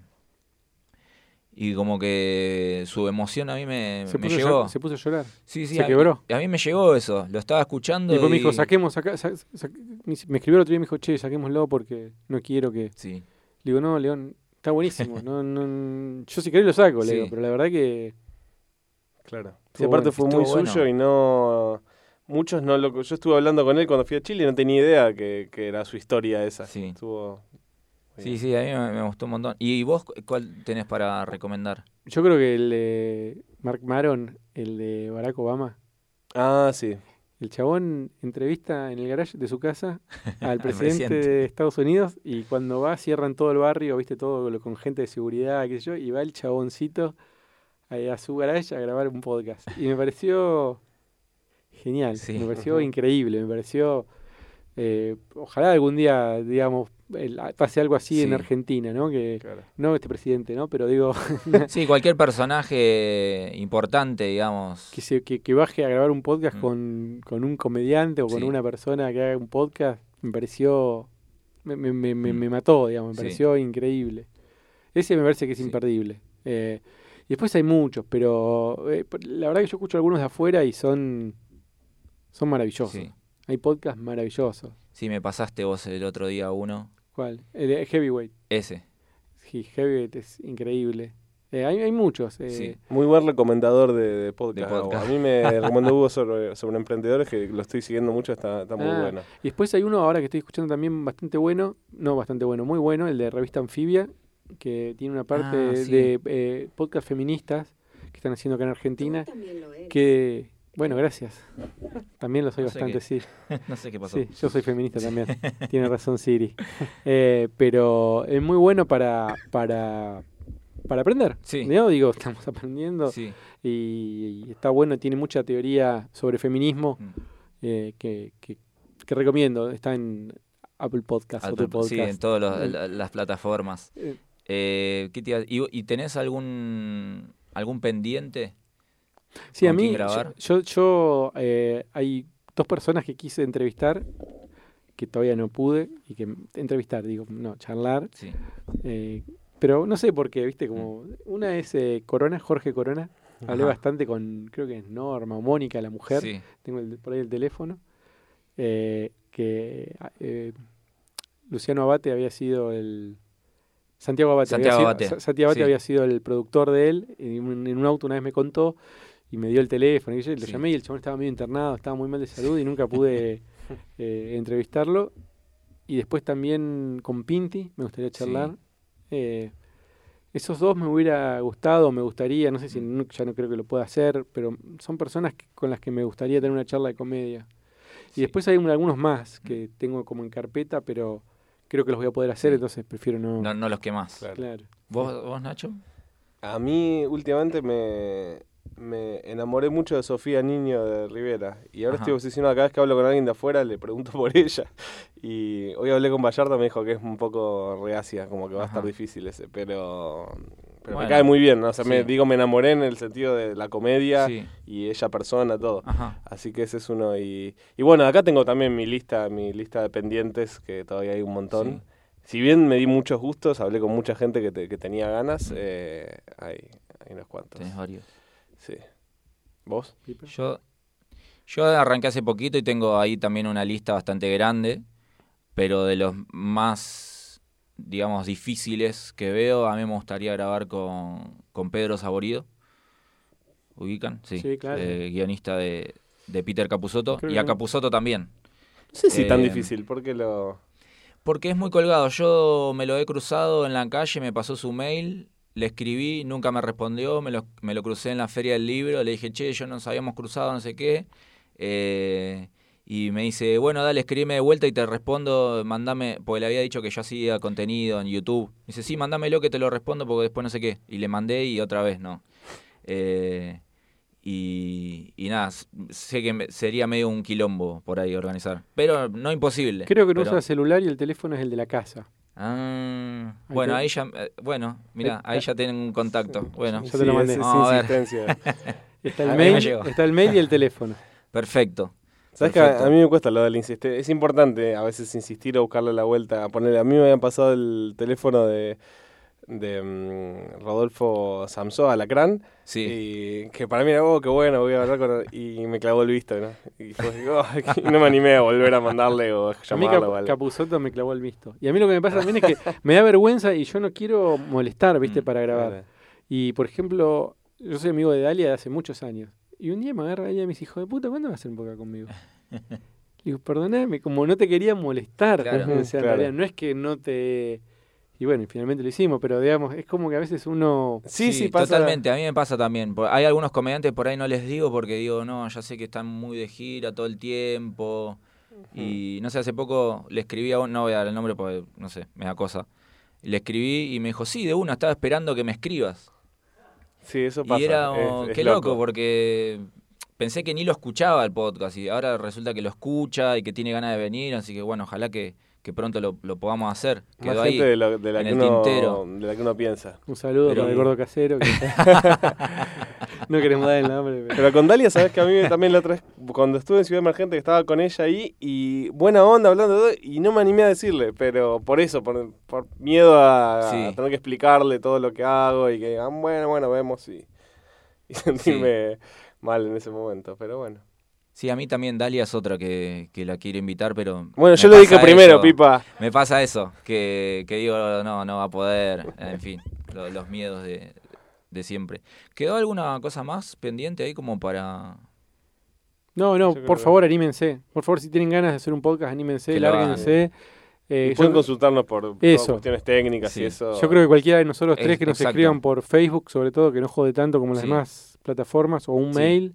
Speaker 2: y como que su emoción a mí me,
Speaker 3: Se
Speaker 2: me
Speaker 3: puso, a
Speaker 2: llegó.
Speaker 3: llor- se puso a llorar.
Speaker 2: sí, sí,
Speaker 3: se
Speaker 2: a-
Speaker 3: quebró.
Speaker 2: A, mí me llegó eso, lo estaba escuchando.
Speaker 3: Y después me dijo, saquemos, saca- sa- sa- me me escribió el otro día y me dijo, che, saquémoslo porque no quiero que...
Speaker 2: Sí,
Speaker 3: Le digo, no, León, está buenísimo. no, no, yo si querés lo saco, le
Speaker 2: Sí.
Speaker 3: digo, pero la verdad que...
Speaker 4: Claro. Sí, aparte
Speaker 3: bueno,
Speaker 4: fue muy
Speaker 2: bueno.
Speaker 4: suyo y no. Muchos no lo. Yo estuve hablando con él cuando fui a Chile y no tenía idea que, que era su historia esa.
Speaker 2: Sí.
Speaker 4: Estuvo.
Speaker 2: sí, sí, a mí me, me gustó un montón. ¿Y vos cuál tenés para recomendar?
Speaker 3: Yo creo que el de Mark Maron, el de Barack Obama,
Speaker 4: Ah, sí.
Speaker 3: el chabón entrevista en el garage de su casa [LAUGHS] al presidente,
Speaker 2: presidente.
Speaker 3: de Estados Unidos y cuando va cierran todo el barrio, viste, todo lo- con gente de seguridad, qué sé yo, y va el chaboncito a su garage a grabar un podcast. Y me pareció genial,
Speaker 2: Sí.
Speaker 3: me pareció increíble, me pareció... eh, ojalá algún día, digamos, el- pase algo así en. Argentina, ¿no? Que
Speaker 4: Claro.
Speaker 3: no este presidente, ¿no? Pero digo, [LAUGHS]
Speaker 2: Sí, cualquier personaje importante, digamos.
Speaker 3: que, se, que, que baje a grabar un podcast
Speaker 2: Mm.
Speaker 3: con, con un comediante o con
Speaker 2: Sí.
Speaker 3: una persona que haga un podcast, me pareció. Me, me, me,
Speaker 2: Mm.
Speaker 3: me mató, digamos, me
Speaker 2: Sí.
Speaker 3: pareció increíble. Ese me parece que es imperdible. Eh, y después hay muchos, pero eh, la verdad que yo escucho algunos de afuera y son, son maravillosos.
Speaker 2: Sí.
Speaker 3: Hay podcasts maravillosos.
Speaker 2: Sí, me pasaste vos el otro día uno.
Speaker 3: ¿Cuál? El de Heavyweight.
Speaker 2: Ese.
Speaker 3: Sí, Heavyweight es increíble. Eh, hay, hay muchos. eh,
Speaker 2: Sí.
Speaker 4: Muy buen recomendador de, de podcast.
Speaker 2: De podcast.
Speaker 4: A mí me [LAUGHS] recomendó Hugo sobre, sobre emprendedores, que lo estoy siguiendo mucho, está, está muy
Speaker 3: Ah,
Speaker 4: bueno.
Speaker 3: Y después hay uno ahora que estoy escuchando también bastante bueno, no bastante bueno, muy bueno, el de Revista Anfibia, que tiene una parte
Speaker 2: Ah, sí.
Speaker 3: de eh, podcast feministas que están haciendo acá en Argentina,
Speaker 5: también lo eres.
Speaker 3: que, bueno, gracias. También lo soy
Speaker 2: No
Speaker 3: bastante,
Speaker 2: qué-
Speaker 3: sí. [LAUGHS]
Speaker 2: no sé qué pasó.
Speaker 3: Sí, yo soy feminista también. [LAUGHS] Tiene razón Siri. Eh, pero es muy bueno para, para, para aprender.
Speaker 2: Sí.
Speaker 3: ¿no? Digo, [LAUGHS] estamos aprendiendo
Speaker 2: Sí.
Speaker 3: y, y está bueno, tiene mucha teoría sobre feminismo
Speaker 2: Mm.
Speaker 3: eh, que, que, que recomiendo. Está en Apple Podcast,
Speaker 2: Apple-
Speaker 3: otro podcast.
Speaker 2: Sí, en todas
Speaker 3: El-
Speaker 2: las plataformas.
Speaker 3: eh,
Speaker 2: Eh, ¿qué te iba- y, y tenés algún algún pendiente?
Speaker 3: Sí, a
Speaker 2: ¿Con quién
Speaker 3: mí, yo,
Speaker 2: grabar?
Speaker 3: yo, yo, eh, hay dos personas que quise entrevistar que todavía no pude y que entrevistar, digo, no, charlar.
Speaker 2: Sí.
Speaker 3: eh, pero no sé por qué, viste, como una es eh, Corona, Jorge Corona. Hablé
Speaker 2: Ajá.
Speaker 3: bastante con, creo que es Norma o Mónica, la mujer.
Speaker 2: Sí.
Speaker 3: tengo el- por ahí el teléfono, eh, que Luciano Abate había sido el... Santiago Abate,
Speaker 2: Santiago
Speaker 3: había,
Speaker 2: Abate,
Speaker 3: sido, Sa- Santiago Abate
Speaker 2: sí.
Speaker 3: había sido el productor de él, en en un auto una vez me contó y me dio el teléfono, y yo lo
Speaker 2: Sí.
Speaker 3: llamé y el chabón estaba medio internado, estaba muy mal de salud y nunca pude [LAUGHS] eh, entrevistarlo. Y después también con Pinti, me gustaría
Speaker 2: Sí.
Speaker 3: charlar. Eh, esos dos me hubiera gustado, me gustaría, no sé si ya no creo que lo pueda hacer, pero son personas que- con las que me gustaría tener una charla de comedia.
Speaker 2: Sí.
Speaker 3: Y después hay un- algunos más que tengo como en carpeta, pero creo que los voy a poder hacer,
Speaker 2: Sí.
Speaker 3: entonces prefiero no.
Speaker 2: No, no los que más.
Speaker 4: Claro.
Speaker 3: Claro.
Speaker 2: ¿Vos, vos, Nacho?
Speaker 4: A mí últimamente me, me enamoré mucho de Sofía Niño de Rivera. Y ahora
Speaker 2: Ajá.
Speaker 4: estoy obsesionado, cada vez que hablo con alguien de afuera le pregunto [LAUGHS] por ella. Y hoy hablé con Vallarta, me dijo que es un poco reacia, como que va a estar difícil ese. Pero, pero
Speaker 2: Bueno,
Speaker 4: me cae muy bien, ¿no? O sea, me, digo, me enamoré en el sentido de la comedia
Speaker 2: Sí.
Speaker 4: y ella persona, todo.
Speaker 2: Ajá.
Speaker 4: Así que ese es uno. Y, y bueno, acá tengo también mi lista, mi lista de pendientes, que todavía hay un montón.
Speaker 2: Sí.
Speaker 4: Si bien me di muchos gustos, hablé con mucha gente que, te- que tenía ganas, eh, hay, hay unos cuantos.
Speaker 2: Tenés varios.
Speaker 4: Sí. ¿Vos?
Speaker 2: Yo, yo arranqué hace poquito y tengo ahí también una lista bastante grande, pero de los más, digamos, difíciles que veo, a mí me gustaría grabar con, con Pedro Saborido. ¿Ubican? Sí,
Speaker 3: Sí, claro.
Speaker 2: Eh, guionista de, de Peter Capusotto y a. Capusotto también.
Speaker 4: No sé si tan
Speaker 2: Eh,
Speaker 4: difícil, porque lo...
Speaker 2: Porque es muy colgado. Yo me lo he cruzado en la calle, me pasó su mail, le escribí, nunca me respondió, me lo, me lo crucé en la feria del libro, le dije, che, yo nos habíamos cruzado, no sé qué. Eh, y me dice, bueno, dale, escríbeme de vuelta y te respondo, mandame, porque le había dicho que yo hacía contenido en YouTube. Me dice, sí, mándamelo que te lo respondo porque después no sé qué. Y le mandé y otra vez no. Eh, y, y nada, sé que sería medio un quilombo por ahí organizar. Pero no imposible.
Speaker 3: Creo que no
Speaker 2: pero-
Speaker 3: usa celular y el teléfono es el de la casa.
Speaker 2: Ah,
Speaker 3: Ahí
Speaker 2: bueno,
Speaker 3: te-
Speaker 2: ahí ya, eh, bueno, mira,
Speaker 3: Eh,
Speaker 2: ahí
Speaker 3: eh,
Speaker 2: ya tienen un contacto. Bueno,
Speaker 3: Yo te lo mandé.
Speaker 4: insistencia. [LAUGHS]
Speaker 3: Está el mail, está el mail y el teléfono. [LAUGHS]
Speaker 2: perfecto.
Speaker 4: ¿Sabes que a, a mí me cuesta lo del insistir? Es importante a veces insistir o buscarle la vuelta. A ponerle, a mí me habían pasado el teléfono de, de mm, Rodolfo Samsó Alacrán.
Speaker 2: Sí.
Speaker 4: Y que para mí era, oh, qué bueno, voy a hablar con... Y me clavó el visto, ¿no? Y [LAUGHS] oh, no me animé a volver a mandarle o
Speaker 3: A mí
Speaker 4: llamarlo.
Speaker 3: Cap-
Speaker 4: o algo.
Speaker 3: Capusotto me clavó el visto. Y a mí lo que me pasa también es que me da vergüenza y yo no quiero molestar, ¿viste?
Speaker 2: Mm,
Speaker 3: Para grabar. Y, por ejemplo, yo soy amigo de Dalia de hace muchos años. Y un día me agarra ella y me dice, hijo de puta, ¿cuándo vas a hacer un poca conmigo? [LAUGHS] Le digo, perdoname, como no te quería molestar.
Speaker 2: Claro. [LAUGHS]
Speaker 3: O sea, en
Speaker 4: Claro.
Speaker 3: realidad, no es que no te... Y bueno, y finalmente lo hicimos, pero digamos, es como que a veces uno...
Speaker 4: Sí, sí, pasa.
Speaker 2: totalmente. A mí me pasa también. Hay algunos comediantes por ahí no les digo porque digo, no, ya sé que están muy de gira todo el tiempo. Y no sé, hace poco le escribí a un, no voy a dar el nombre porque, no sé, me da cosa. Le escribí y me dijo, sí, de una, estaba esperando que me escribas.
Speaker 4: Sí, eso pasa.
Speaker 2: Y era,
Speaker 4: es-
Speaker 2: oh,
Speaker 4: es
Speaker 2: qué loco. porque pensé que ni lo escuchaba el podcast y ahora resulta que lo escucha y que tiene ganas de venir, así que bueno, ojalá que, que pronto lo, lo podamos hacer.
Speaker 4: Más
Speaker 2: Quedó
Speaker 4: gente
Speaker 2: ahí.
Speaker 4: de, lo- de la
Speaker 2: en
Speaker 4: que
Speaker 2: el
Speaker 4: uno,
Speaker 2: tintero.
Speaker 4: de la que uno piensa.
Speaker 3: Un saludo
Speaker 2: Pero-
Speaker 3: para el gordo casero. que- [LAUGHS] [LAUGHS] no queremos dar el nombre. pero-
Speaker 4: Pero con Dalia, sabes que a mí también la otra vez, cuando estuve en Ciudad Emergente, que estaba con ella ahí, y buena onda hablando de todo, y no me animé a decirle, pero por eso, por, por miedo a,
Speaker 2: Sí.
Speaker 4: a tener que explicarle todo lo que hago, y que digan, bueno, bueno, vemos, y, [LAUGHS] y sentirme mal en ese momento, pero bueno.
Speaker 2: Sí, a mí también Dalia es otra que, que la quiero invitar, pero...
Speaker 4: Bueno, yo lo dije primero,
Speaker 2: eso.
Speaker 4: Pipa.
Speaker 2: Me pasa eso, que, que digo, no, no va a poder, en fin, lo- los miedos de, de siempre. ¿Quedó alguna cosa más pendiente ahí como para...?
Speaker 3: No, no, por
Speaker 4: que-
Speaker 3: favor, anímense. Por favor, si tienen ganas de hacer un podcast, anímense, lárguense. Eh,
Speaker 4: pueden
Speaker 3: yo,
Speaker 4: consultarnos por
Speaker 3: Eso.
Speaker 4: cuestiones técnicas
Speaker 2: Sí.
Speaker 4: y eso.
Speaker 3: yo creo que cualquiera de nosotros
Speaker 2: Es-
Speaker 3: tres que nos
Speaker 2: exacto.
Speaker 3: escriban por Facebook, sobre todo, que no jode tanto como las
Speaker 2: Sí.
Speaker 3: demás plataformas, o un
Speaker 2: Sí.
Speaker 3: mail,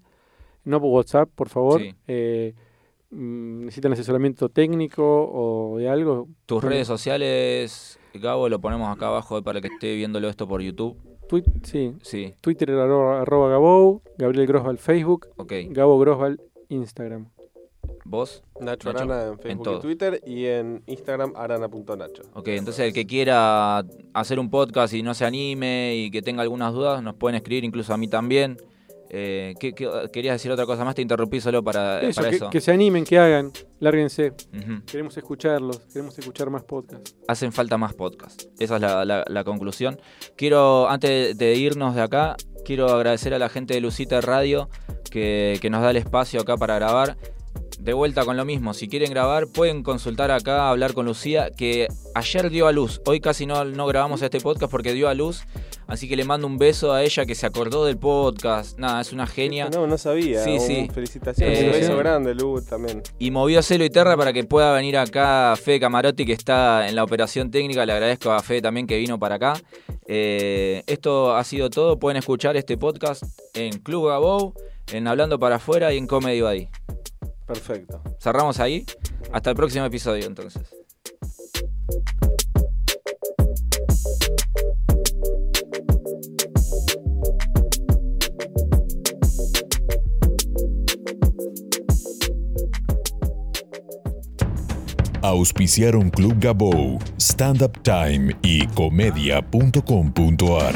Speaker 3: no por WhatsApp, por favor.
Speaker 2: Sí.
Speaker 3: Eh, mm, necesitan asesoramiento técnico o de algo.
Speaker 2: Tus
Speaker 3: Bueno.
Speaker 2: redes sociales, Gabo, lo ponemos acá abajo para que esté viéndolo esto por YouTube.
Speaker 3: Sí,
Speaker 2: Sí,
Speaker 3: Twitter arroba, arroba Gabou, Gabriel Grosval Facebook,
Speaker 2: ok.
Speaker 3: Gabo Grosval Instagram.
Speaker 2: ¿Vos?
Speaker 4: Nacho
Speaker 2: Nacho,
Speaker 4: Arana en
Speaker 2: en
Speaker 4: Facebook y. Twitter, y en Instagram arana.nacho.
Speaker 2: Ok, entonces el que quiera hacer un podcast y no se anime y que tenga algunas dudas, nos pueden escribir, incluso a mí también. Eh, ¿qué- qué- ¿Querías decir otra cosa más? Te interrumpí solo para
Speaker 3: Eso,
Speaker 2: para
Speaker 3: que,
Speaker 2: eso.
Speaker 3: que se animen, que hagan, lárguense. Queremos escucharlos, queremos escuchar más podcasts.
Speaker 2: hacen falta más podcasts. Esa es la, la- la conclusión. Quiero, antes de irnos de acá, quiero agradecer a la gente de Lucita Radio que, que nos da el espacio acá para grabar. De vuelta con lo mismo, si quieren grabar pueden consultar acá, hablar con Lucía, que ayer dio a luz. Hoy casi no, no grabamos este podcast porque dio a luz. Así que le mando un beso a ella que se acordó del podcast. Nada, es una genia.
Speaker 4: No, no sabía.
Speaker 2: Sí, sí.
Speaker 4: Felicitaciones.
Speaker 2: Eh,
Speaker 4: un beso grande, Lu, también.
Speaker 2: Y movió Celo y Terra para que pueda venir acá Fede Camarotti, que está en la operación técnica. Le agradezco a Fede también que vino para acá. Eh, esto ha sido todo. Pueden escuchar este podcast en Club Gabou, en Hablando para Afuera y en Comedy Buddy.
Speaker 4: Perfecto.
Speaker 2: Cerramos ahí. Hasta el próximo episodio, entonces.
Speaker 1: Auspiciaron Club Gabou, Stand Up Time y comedia.com.ar.